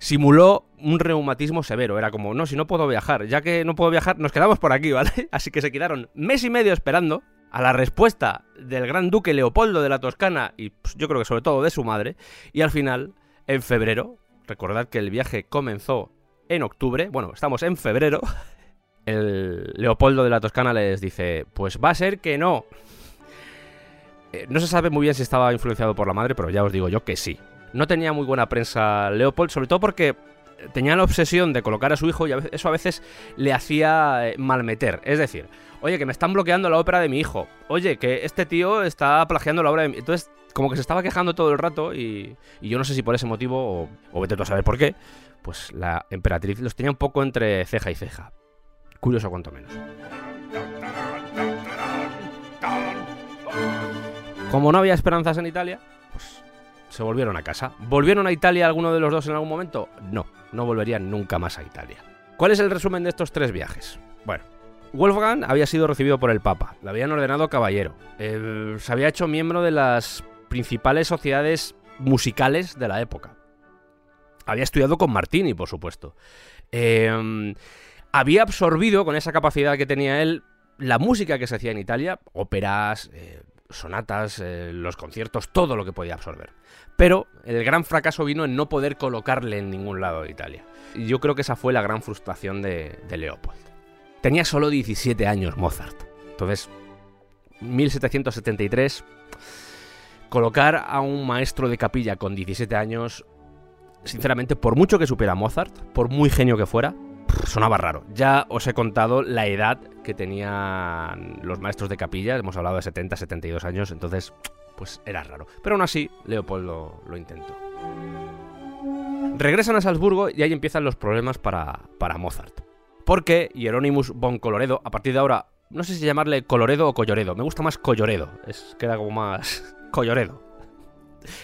simuló un reumatismo severo. Era como, no, si no puedo viajar, ya que no puedo viajar, nos quedamos por aquí, [LAUGHS] ¿vale? Así que se quedaron mes y medio esperando a la respuesta del gran duque Leopoldo de la Toscana y pues, yo creo que sobre todo de su madre. Y al final, en febrero, recordad que el viaje comenzó en octubre, bueno, estamos en febrero, [LAUGHS] el Leopoldo de la Toscana les dice, pues va a ser que no. Eh, no se sabe muy bien si estaba influenciado por la madre, pero ya os digo yo que sí. No tenía muy buena prensa Leopold, sobre todo porque tenía la obsesión de colocar a su hijo y eso a veces le hacía eh, malmeter. Es decir, oye, que me están bloqueando la ópera de mi hijo. Oye, que este tío está plagiando la obra de mi... Entonces, como que se estaba quejando todo el rato y, y yo no sé si por ese motivo, o, o vete tú a saber por qué, pues la emperatriz los tenía un poco entre ceja y ceja. Curioso cuanto menos. Como no había esperanzas en Italia, se volvieron a casa. ¿Volvieron a Italia alguno de los dos en algún momento? No, no volverían nunca más a Italia. ¿Cuál es el resumen de estos tres viajes? Bueno, Wolfgang había sido recibido por el Papa, le habían ordenado caballero, se había hecho miembro de las principales sociedades musicales de la época. Había estudiado con Martini, por supuesto. Eh, había absorbido con esa capacidad que tenía él la música que se hacía en Italia, óperas, eh, sonatas, eh, los conciertos, todo lo que podía absorber. Pero el gran fracaso vino en no poder colocarle en ningún lado de Italia. Y yo creo que esa fue la gran frustración de, de Leopold. Tenía solo 17 años Mozart. Entonces, 1773, colocar a un maestro de capilla con 17 años, sinceramente, por mucho que supiera Mozart, por muy genio que fuera, sonaba raro. Ya os he contado la edad que tenían los maestros de capilla, hemos hablado de 70, 72 años, entonces, pues era raro. Pero aún así, Leopold lo, lo intentó. Regresan a Salzburgo y ahí empiezan los problemas para, para Mozart. Porque Hieronymus von Coloredo, a partir de ahora, no sé si llamarle Coloredo o Colloredo, me gusta más Colloredo, es, queda como más... [LAUGHS] Colloredo.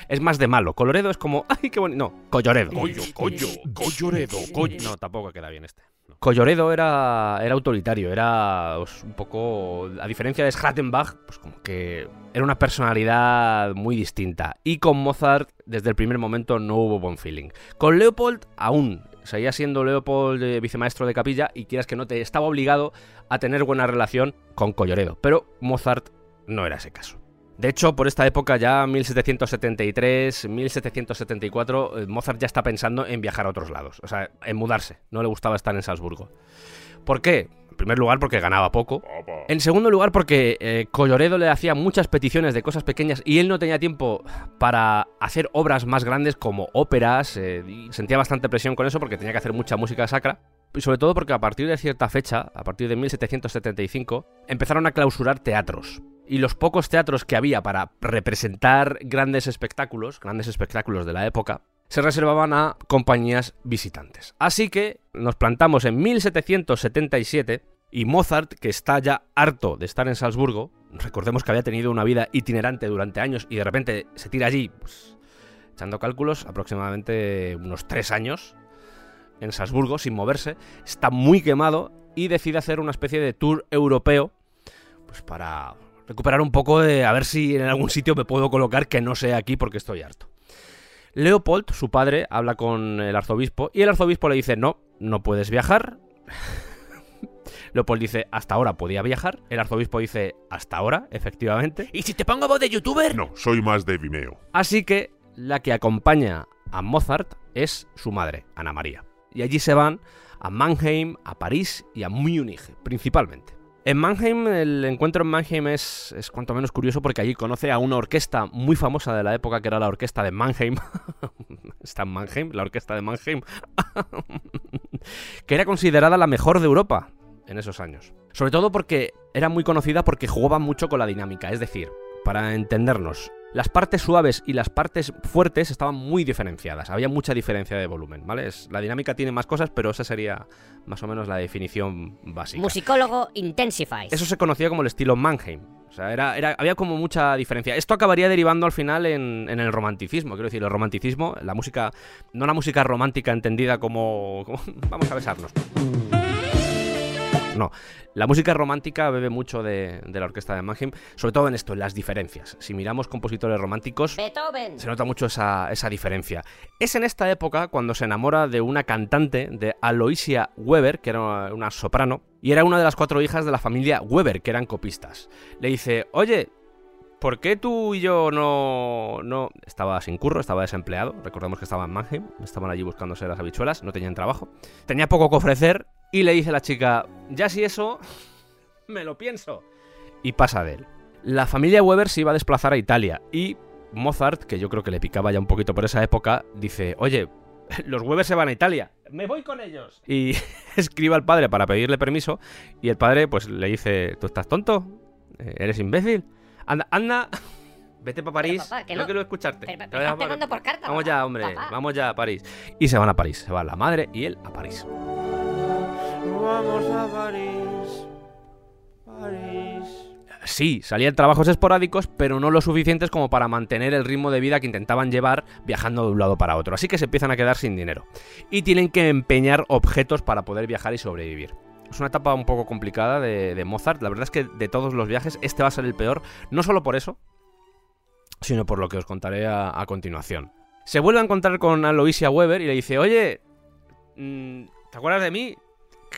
Es más de malo. Coloredo es como, ¡ay, qué bonito! No, Colloredo. Collo, collo, colloredo, collo. No, tampoco queda bien este. No. Colloredo era, era autoritario, era pues, un poco. A diferencia de Schrattenbach, pues como que era una personalidad muy distinta. Y con Mozart, desde el primer momento, no hubo buen feeling. Con Leopold, aún. Seguía siendo Leopold eh, vicemaestro de capilla y quieras que no te estaba obligado a tener buena relación con Colloredo. Pero Mozart no era ese caso. De hecho, por esta época, ya 1773, 1774, eh, Mozart ya está pensando en viajar a otros lados, o sea, en mudarse. No le gustaba estar en Salzburgo. ¿Por qué? En primer lugar, porque ganaba poco. En segundo lugar, porque eh, Colloredo le hacía muchas peticiones de cosas pequeñas y él no tenía tiempo para hacer obras más grandes como óperas. eh, y sentía bastante presión con eso porque tenía que hacer mucha música sacra. Sobre todo porque a partir de cierta fecha, a partir de 1775, empezaron a clausurar teatros. Y los pocos teatros que había para representar grandes espectáculos, grandes espectáculos de la época, se reservaban a compañías visitantes. Así que nos plantamos en 1777 y Mozart, que está ya harto de estar en Salzburgo, recordemos que había tenido una vida itinerante durante años y de repente se tira allí, pues, echando cálculos, aproximadamente unos tres años en Salzburgo sin moverse, está muy quemado y decide hacer una especie de tour europeo pues para recuperar un poco de a ver si en algún sitio me puedo colocar que no sea aquí porque estoy harto. Leopold, su padre, habla con el arzobispo y el arzobispo le dice, no, no puedes viajar. [LAUGHS] Leopold dice, hasta ahora podía viajar. El arzobispo dice, hasta ahora, efectivamente. ¿Y si te pongo voz de youtuber? No, soy más de Vimeo. Así que la que acompaña a Mozart es su madre, Ana María. Y allí se van a Mannheim, a París y a Múnich, principalmente. En Mannheim, el encuentro en Mannheim es, es cuanto menos curioso porque allí conoce a una orquesta muy famosa de la época que era la orquesta de Mannheim. [LAUGHS] Está en Mannheim, la orquesta de Mannheim. [LAUGHS] que era considerada la mejor de Europa en esos años. Sobre todo porque era muy conocida porque jugaba mucho con la dinámica, es decir, para entendernos, las partes suaves y las partes fuertes estaban muy diferenciadas, había mucha diferencia de volumen, ¿vale? Es- la dinámica tiene más cosas, pero esa sería más o menos la definición básica. Musicólogo Intensifies. Eso se conocía como el estilo Mannheim. O sea, era, era- había como mucha diferencia. Esto acabaría derivando al final en, en el romanticismo. Quiero decir, el romanticismo, la música, no la música romántica entendida como, como, [LAUGHS] vamos a besarnos. No, la música romántica bebe mucho de, de la orquesta de Mannheim, sobre todo en esto, en las diferencias. Si miramos compositores románticos, Beethoven. se nota mucho esa, esa diferencia. Es en esta época cuando se enamora de una cantante, de Aloysia Weber, que era una, una soprano, y era una de las cuatro hijas de la familia Weber, que eran copistas. Le dice, oye, ¿por qué tú y yo no, no... Estaba sin curro, estaba desempleado, recordemos que estaba en Mannheim, estaban allí buscándose las habichuelas, no tenían trabajo. Tenía poco que ofrecer y le dice la chica, ya si eso, [LAUGHS] me lo pienso. Y pasa de él. La familia Weber se iba a desplazar a Italia y Mozart, que yo creo que le picaba ya un poquito por esa época, dice, oye, [LAUGHS] los Weber se van a Italia, me voy con ellos. Y [LAUGHS] escribe al padre para pedirle permiso y el padre pues le dice, ¿tú estás tonto? Eh, ¿Eres imbécil? Anda, anda, vete para París, papá, que no no. quiero escucharte. Pero Te a- estás pegando por carta. Vamos papá. ya, hombre, Papá. vamos ya a París. Y se van a París, se va la madre y él a París. Vamos a París. París. Sí, salían trabajos esporádicos, pero no lo suficientes como para mantener el ritmo de vida que intentaban llevar viajando de un lado para otro. Así que se empiezan a quedar sin dinero. Y tienen que empeñar objetos para poder viajar y sobrevivir. Es una etapa un poco complicada de, Mozart. La verdad es que de todos los viajes, este va a ser el peor. No solo por eso, sino por lo que os contaré a, a continuación. Se vuelve a encontrar con Aloysia Weber y le dice, oye, mm, ¿te acuerdas de mí?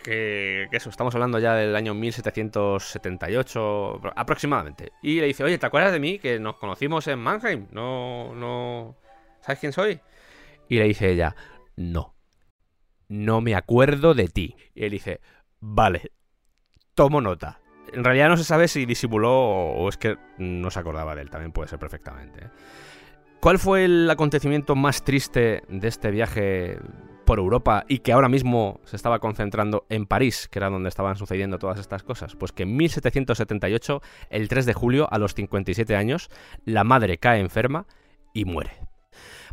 Que, eso, estamos hablando ya del año 1778 apro- aproximadamente. Y le dice, oye, ¿te acuerdas de mí? Que nos conocimos en Mannheim. No, no... ¿Sabes quién soy? Y le dice ella, no. No me acuerdo de ti. Y él dice, vale, tomo nota. En realidad no se sabe si disimuló o o es que no se acordaba de él, también puede ser perfectamente. ¿eh? ¿Cuál fue el acontecimiento más triste de este viaje por Europa y que ahora mismo se estaba concentrando en París, que era donde estaban sucediendo todas estas cosas? Pues que en 1778, el 3 de julio, a los 57 años, la madre cae enferma y muere.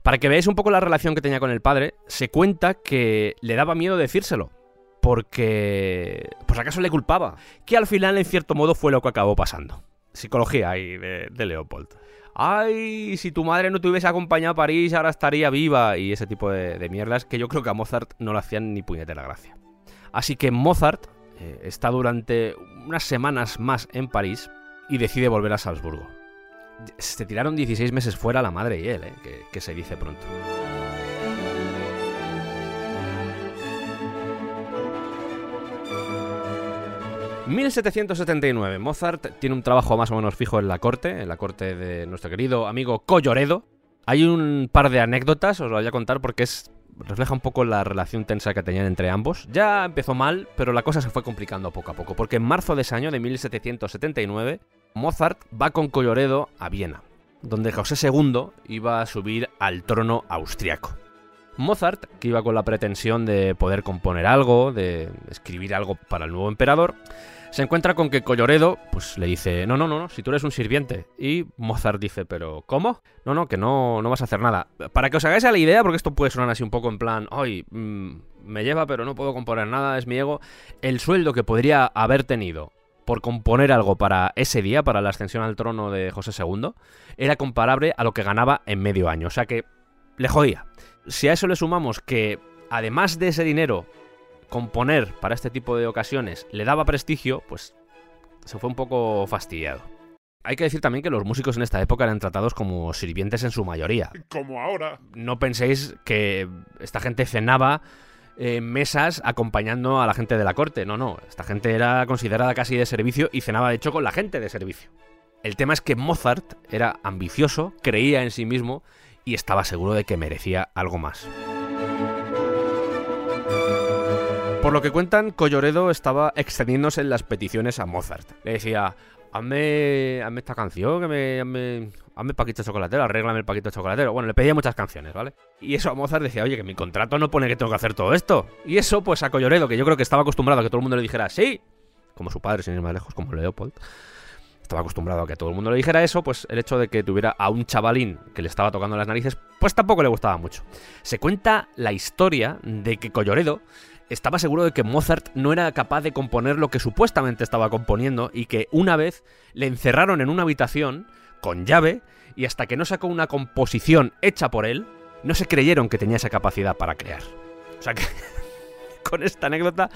Para que veáis un poco la relación que tenía con el padre, se cuenta que le daba miedo decírselo, porque por si acaso le culpaba, que al final en cierto modo fue lo que acabó pasando. Psicología ahí de, de Leopold. Ay, si tu madre no te hubiese acompañado a París, ahora estaría viva. Y ese tipo de, mierdas que yo creo que a Mozart no le hacían ni puñetera gracia. Así que Mozart eh, está durante unas semanas más en París y decide volver a Salzburgo. Se tiraron 16 meses fuera la madre y él, eh, que, que se dice pronto. ...1779... Mozart tiene un trabajo más o menos fijo en la corte... ...en la corte de nuestro querido amigo Colloredo... ...hay un par de anécdotas... ...os lo voy a contar porque es... ...refleja un poco la relación tensa que tenían entre ambos... ...ya empezó mal... ...pero la cosa se fue complicando poco a poco... ...porque en marzo de ese año de 1779... ...Mozart va con Colloredo a Viena... ...donde José II iba a subir al trono austriaco... Mozart, que iba con la pretensión de poder componer algo, de escribir algo para el nuevo emperador, se encuentra con que Colloredo pues le dice, no, no, no, no, si tú eres un sirviente. Y Mozart dice, pero ¿cómo? No, no, que no, no vas a hacer nada. Para que os hagáis a la idea, porque esto puede sonar así un poco en plan, ay, mm, me lleva pero no puedo componer nada, es mi ego, el sueldo que podría haber tenido por componer algo para ese día, para la ascensión al trono de José II, era comparable a lo que ganaba en medio año. O sea que le jodía. Si a eso le sumamos que, además de ese dinero, componer para este tipo de ocasiones le daba prestigio, pues se fue un poco fastidiado. Hay que decir también que los músicos en esta época eran tratados como sirvientes en su mayoría. Como ahora. No penséis que esta gente cenaba en mesas acompañando a la gente de la corte. No, no. Esta gente era considerada casi de servicio y cenaba de hecho con la gente de servicio. El tema es que Mozart era ambicioso, creía en sí mismo y estaba seguro de que merecía algo más. Por lo que cuentan, Colloredo estaba extendiéndose en las peticiones a Mozart. Le decía, hazme, hazme esta canción, que me, hazme, hazme el paquito de chocolatero, arréglame el paquito de chocolatero. Bueno, le pedía muchas canciones, ¿vale? Y eso a Mozart decía, oye, que mi contrato no pone que tengo que hacer todo esto. Y eso, pues a Colloredo, que yo creo que estaba acostumbrado a que todo el mundo le dijera, sí, como su padre, sin ir más lejos, como Leopold. Estaba acostumbrado a que todo el mundo le dijera eso, pues el hecho de que tuviera a un chavalín que le estaba tocando las narices, pues tampoco le gustaba mucho. Se cuenta la historia de que Colloredo estaba seguro de que Mozart no era capaz de componer lo que supuestamente estaba componiendo y que una vez le encerraron en una habitación con llave y hasta que no sacó una composición hecha por él, no se creyeron que tenía esa capacidad para crear. O sea que [LAUGHS] con esta anécdota,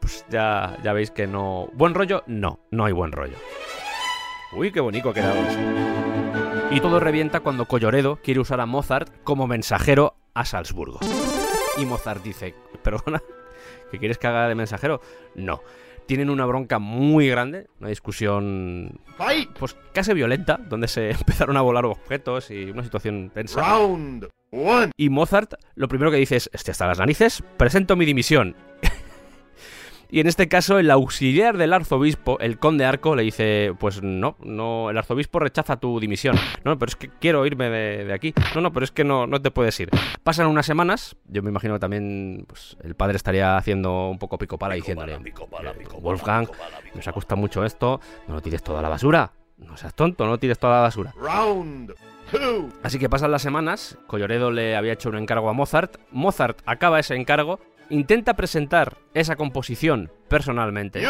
pues ya, ya veis que no... ¿Buen rollo? No, no hay buen rollo. Uy, qué bonito ha quedado. Y todo revienta cuando Colloredo quiere usar a Mozart como mensajero a Salzburgo. Y Mozart dice, perdona, ¿que quieres que haga de mensajero? No. Tienen una bronca muy grande, una discusión pues casi violenta, donde se [LAUGHS] empezaron a volar objetos y una situación tensa. Round one. Y Mozart lo primero que dice es, estoy hasta las narices, presento mi dimisión. Y en este caso el auxiliar del arzobispo, el conde Arco, le dice, pues no, no, el arzobispo rechaza tu dimisión. No, pero es que quiero irme de, de aquí. No, no, pero es que no, no te puedes ir. Pasan unas semanas, yo me imagino que también pues, el padre estaría haciendo un poco pico pala diciéndole, "Eh, Wolfgang, nos ha costado mucho esto, no lo tires toda la basura. No seas tonto, no tires toda la basura. Round. Así que pasan las semanas, Colloredo le había hecho un encargo a Mozart, Mozart acaba ese encargo, intenta presentar esa composición personalmente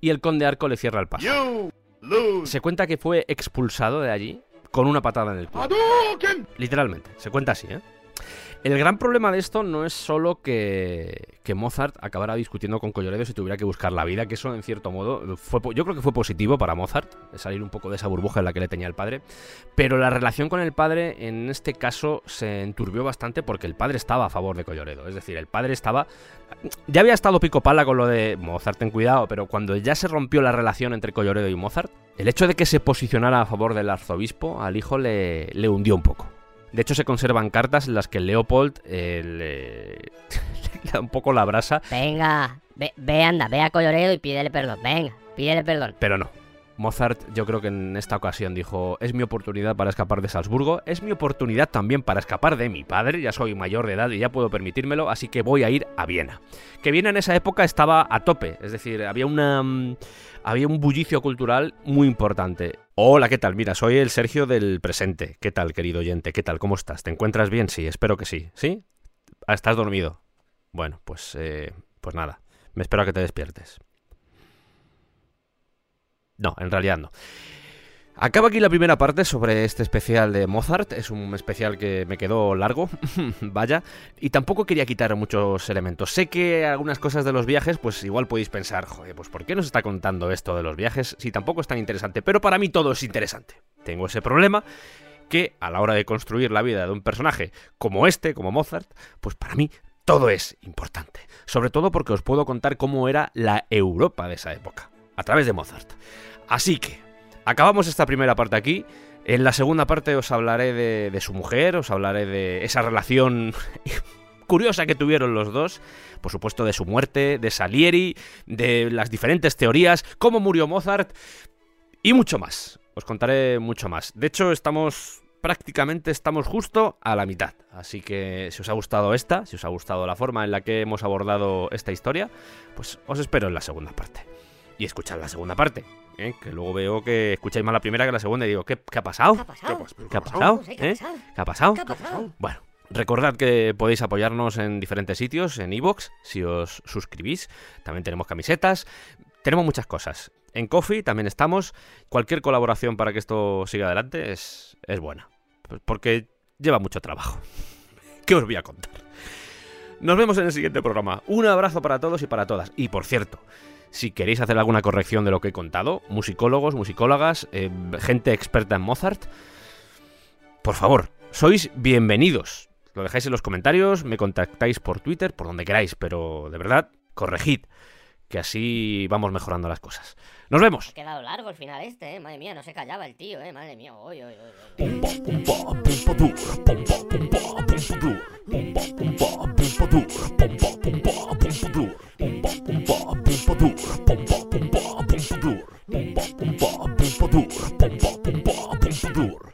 y el conde Arco le cierra el paso. Se cuenta que fue expulsado de allí con una patada en el culo. Literalmente, se cuenta así, ¿eh? El gran problema de esto no es solo que, Mozart acabara discutiendo con Colloredo si tuviera que buscar la vida, que eso en cierto modo fue, yo creo que fue positivo para Mozart, salir un poco de esa burbuja en la que le tenía el padre, pero la relación con el padre en este caso se enturbió bastante porque el padre estaba a favor de Colloredo, es decir, el padre estaba... Ya había estado pico pala con lo de Mozart, ten cuidado, pero cuando ya se rompió la relación entre Colloredo y Mozart, el hecho de que se posicionara a favor del arzobispo al hijo le hundió un poco. De hecho, se conservan cartas en las que Leopold eh, le, [LAUGHS] le da un poco la brasa, Venga, ve, ve, anda, ve a Colloredo y pídele perdón. Venga, pídele perdón. pero no. Mozart, yo creo que en esta ocasión dijo: Es mi oportunidad para escapar de Salzburgo, es mi oportunidad también para escapar de mi padre. Ya soy mayor de edad y ya puedo permitírmelo, así que voy a ir a Viena. Que Viena en esa época estaba a tope, es decir, había una. mm, Había un bullicio cultural muy importante. Hola, ¿qué tal? Mira, soy el Sergio del presente. ¿Qué tal, querido oyente? ¿Qué tal? ¿Cómo estás? ¿Te encuentras bien? Sí, espero que sí. ¿Sí? ¿Estás dormido? Bueno, pues, eh, pues nada. Me espero a que te despiertes. No, en realidad no. Acaba aquí la primera parte sobre este especial de Mozart. Es un especial que me quedó largo, [LAUGHS] vaya. Y tampoco quería quitar muchos elementos. Sé que algunas cosas de los viajes, pues igual podéis pensar, joder, pues ¿por qué nos está contando esto de los viajes si tampoco es tan interesante? Pero para mí todo es interesante. Tengo ese problema que a la hora de construir la vida de un personaje como este, como Mozart, pues para mí todo es importante. Sobre todo porque os puedo contar cómo era la Europa de esa época, a través de Mozart. Así que, acabamos esta primera parte aquí. En la segunda parte os hablaré de, su mujer, os hablaré de esa relación [LAUGHS] curiosa que tuvieron los dos, por supuesto de su muerte, de Salieri, de las diferentes teorías, cómo murió Mozart y mucho más. Os contaré mucho más. De hecho, estamos prácticamente estamos justo a la mitad. Así que si os ha gustado esta, si os ha gustado la forma en la que hemos abordado esta historia, pues os espero en la segunda parte. Y escuchad la segunda parte, ¿eh? que luego veo que escucháis más la primera que la segunda y digo, ¿qué, qué ha pasado? ¿Qué ha pasado? ¿Qué ha pasado? Bueno, recordad que podéis apoyarnos en diferentes sitios, en iVoox, si os suscribís. También tenemos camisetas. Tenemos muchas cosas. En Coffee también estamos. Cualquier colaboración para que esto siga adelante es, es buena. Porque lleva mucho trabajo. [LAUGHS] ¿Qué os voy a contar? Nos vemos en el siguiente programa. Un abrazo para todos y para todas. Y por cierto, si queréis hacer alguna corrección de lo que he contado, musicólogos, musicólogas, eh, gente experta en Mozart, por favor, sois bienvenidos. Lo dejáis en los comentarios, me contactáis por Twitter, por donde queráis, pero de verdad, corregid, que así vamos mejorando las cosas. Nos vemos. Ha quedado largo el final este, eh. Madre mía, no se callaba el tío, eh. Madre mía, oy, oy, oy,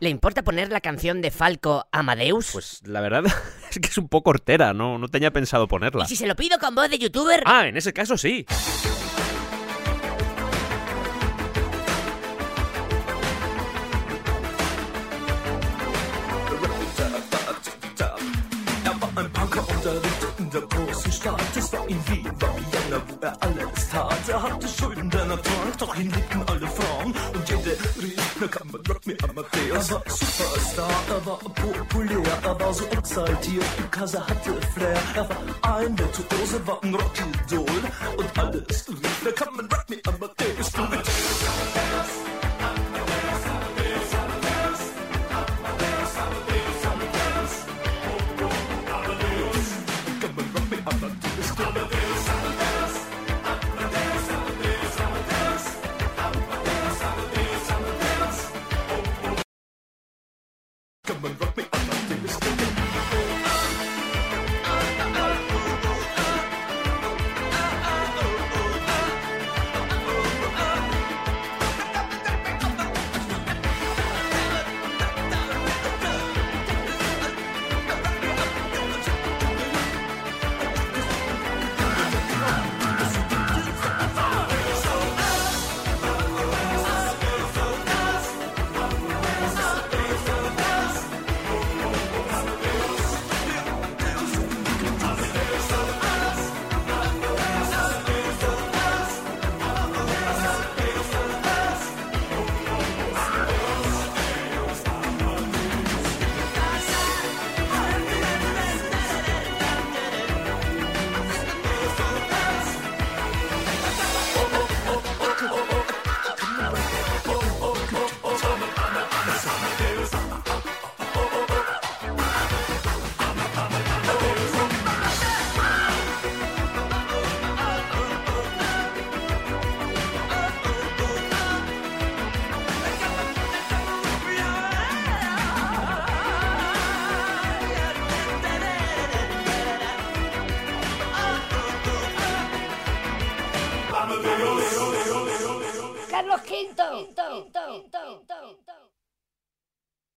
la canción de Falco Amadeus? Pues la verdad [LAUGHS] es que es un poco hortera, no, no tenía pensado ponerla. ¿Y si se lo pido con voz de youtuber? Ah, en ese caso sí. War ein Punker und lebte in der großen Stadt. Es war in Wien, war Vienna, wo er alles tat. Er hatte Schulden, denn trank, doch ihn liebten alle Frauen. Und jede kann man Rock me Amadeus. Er war Superstar, er war populär, er war so exaltiert, because er hatte Flair. Er war ein Virtuose, war ein Rockidol. Und alles na kann man Rock me Amadeus. Du mit Come on, rock me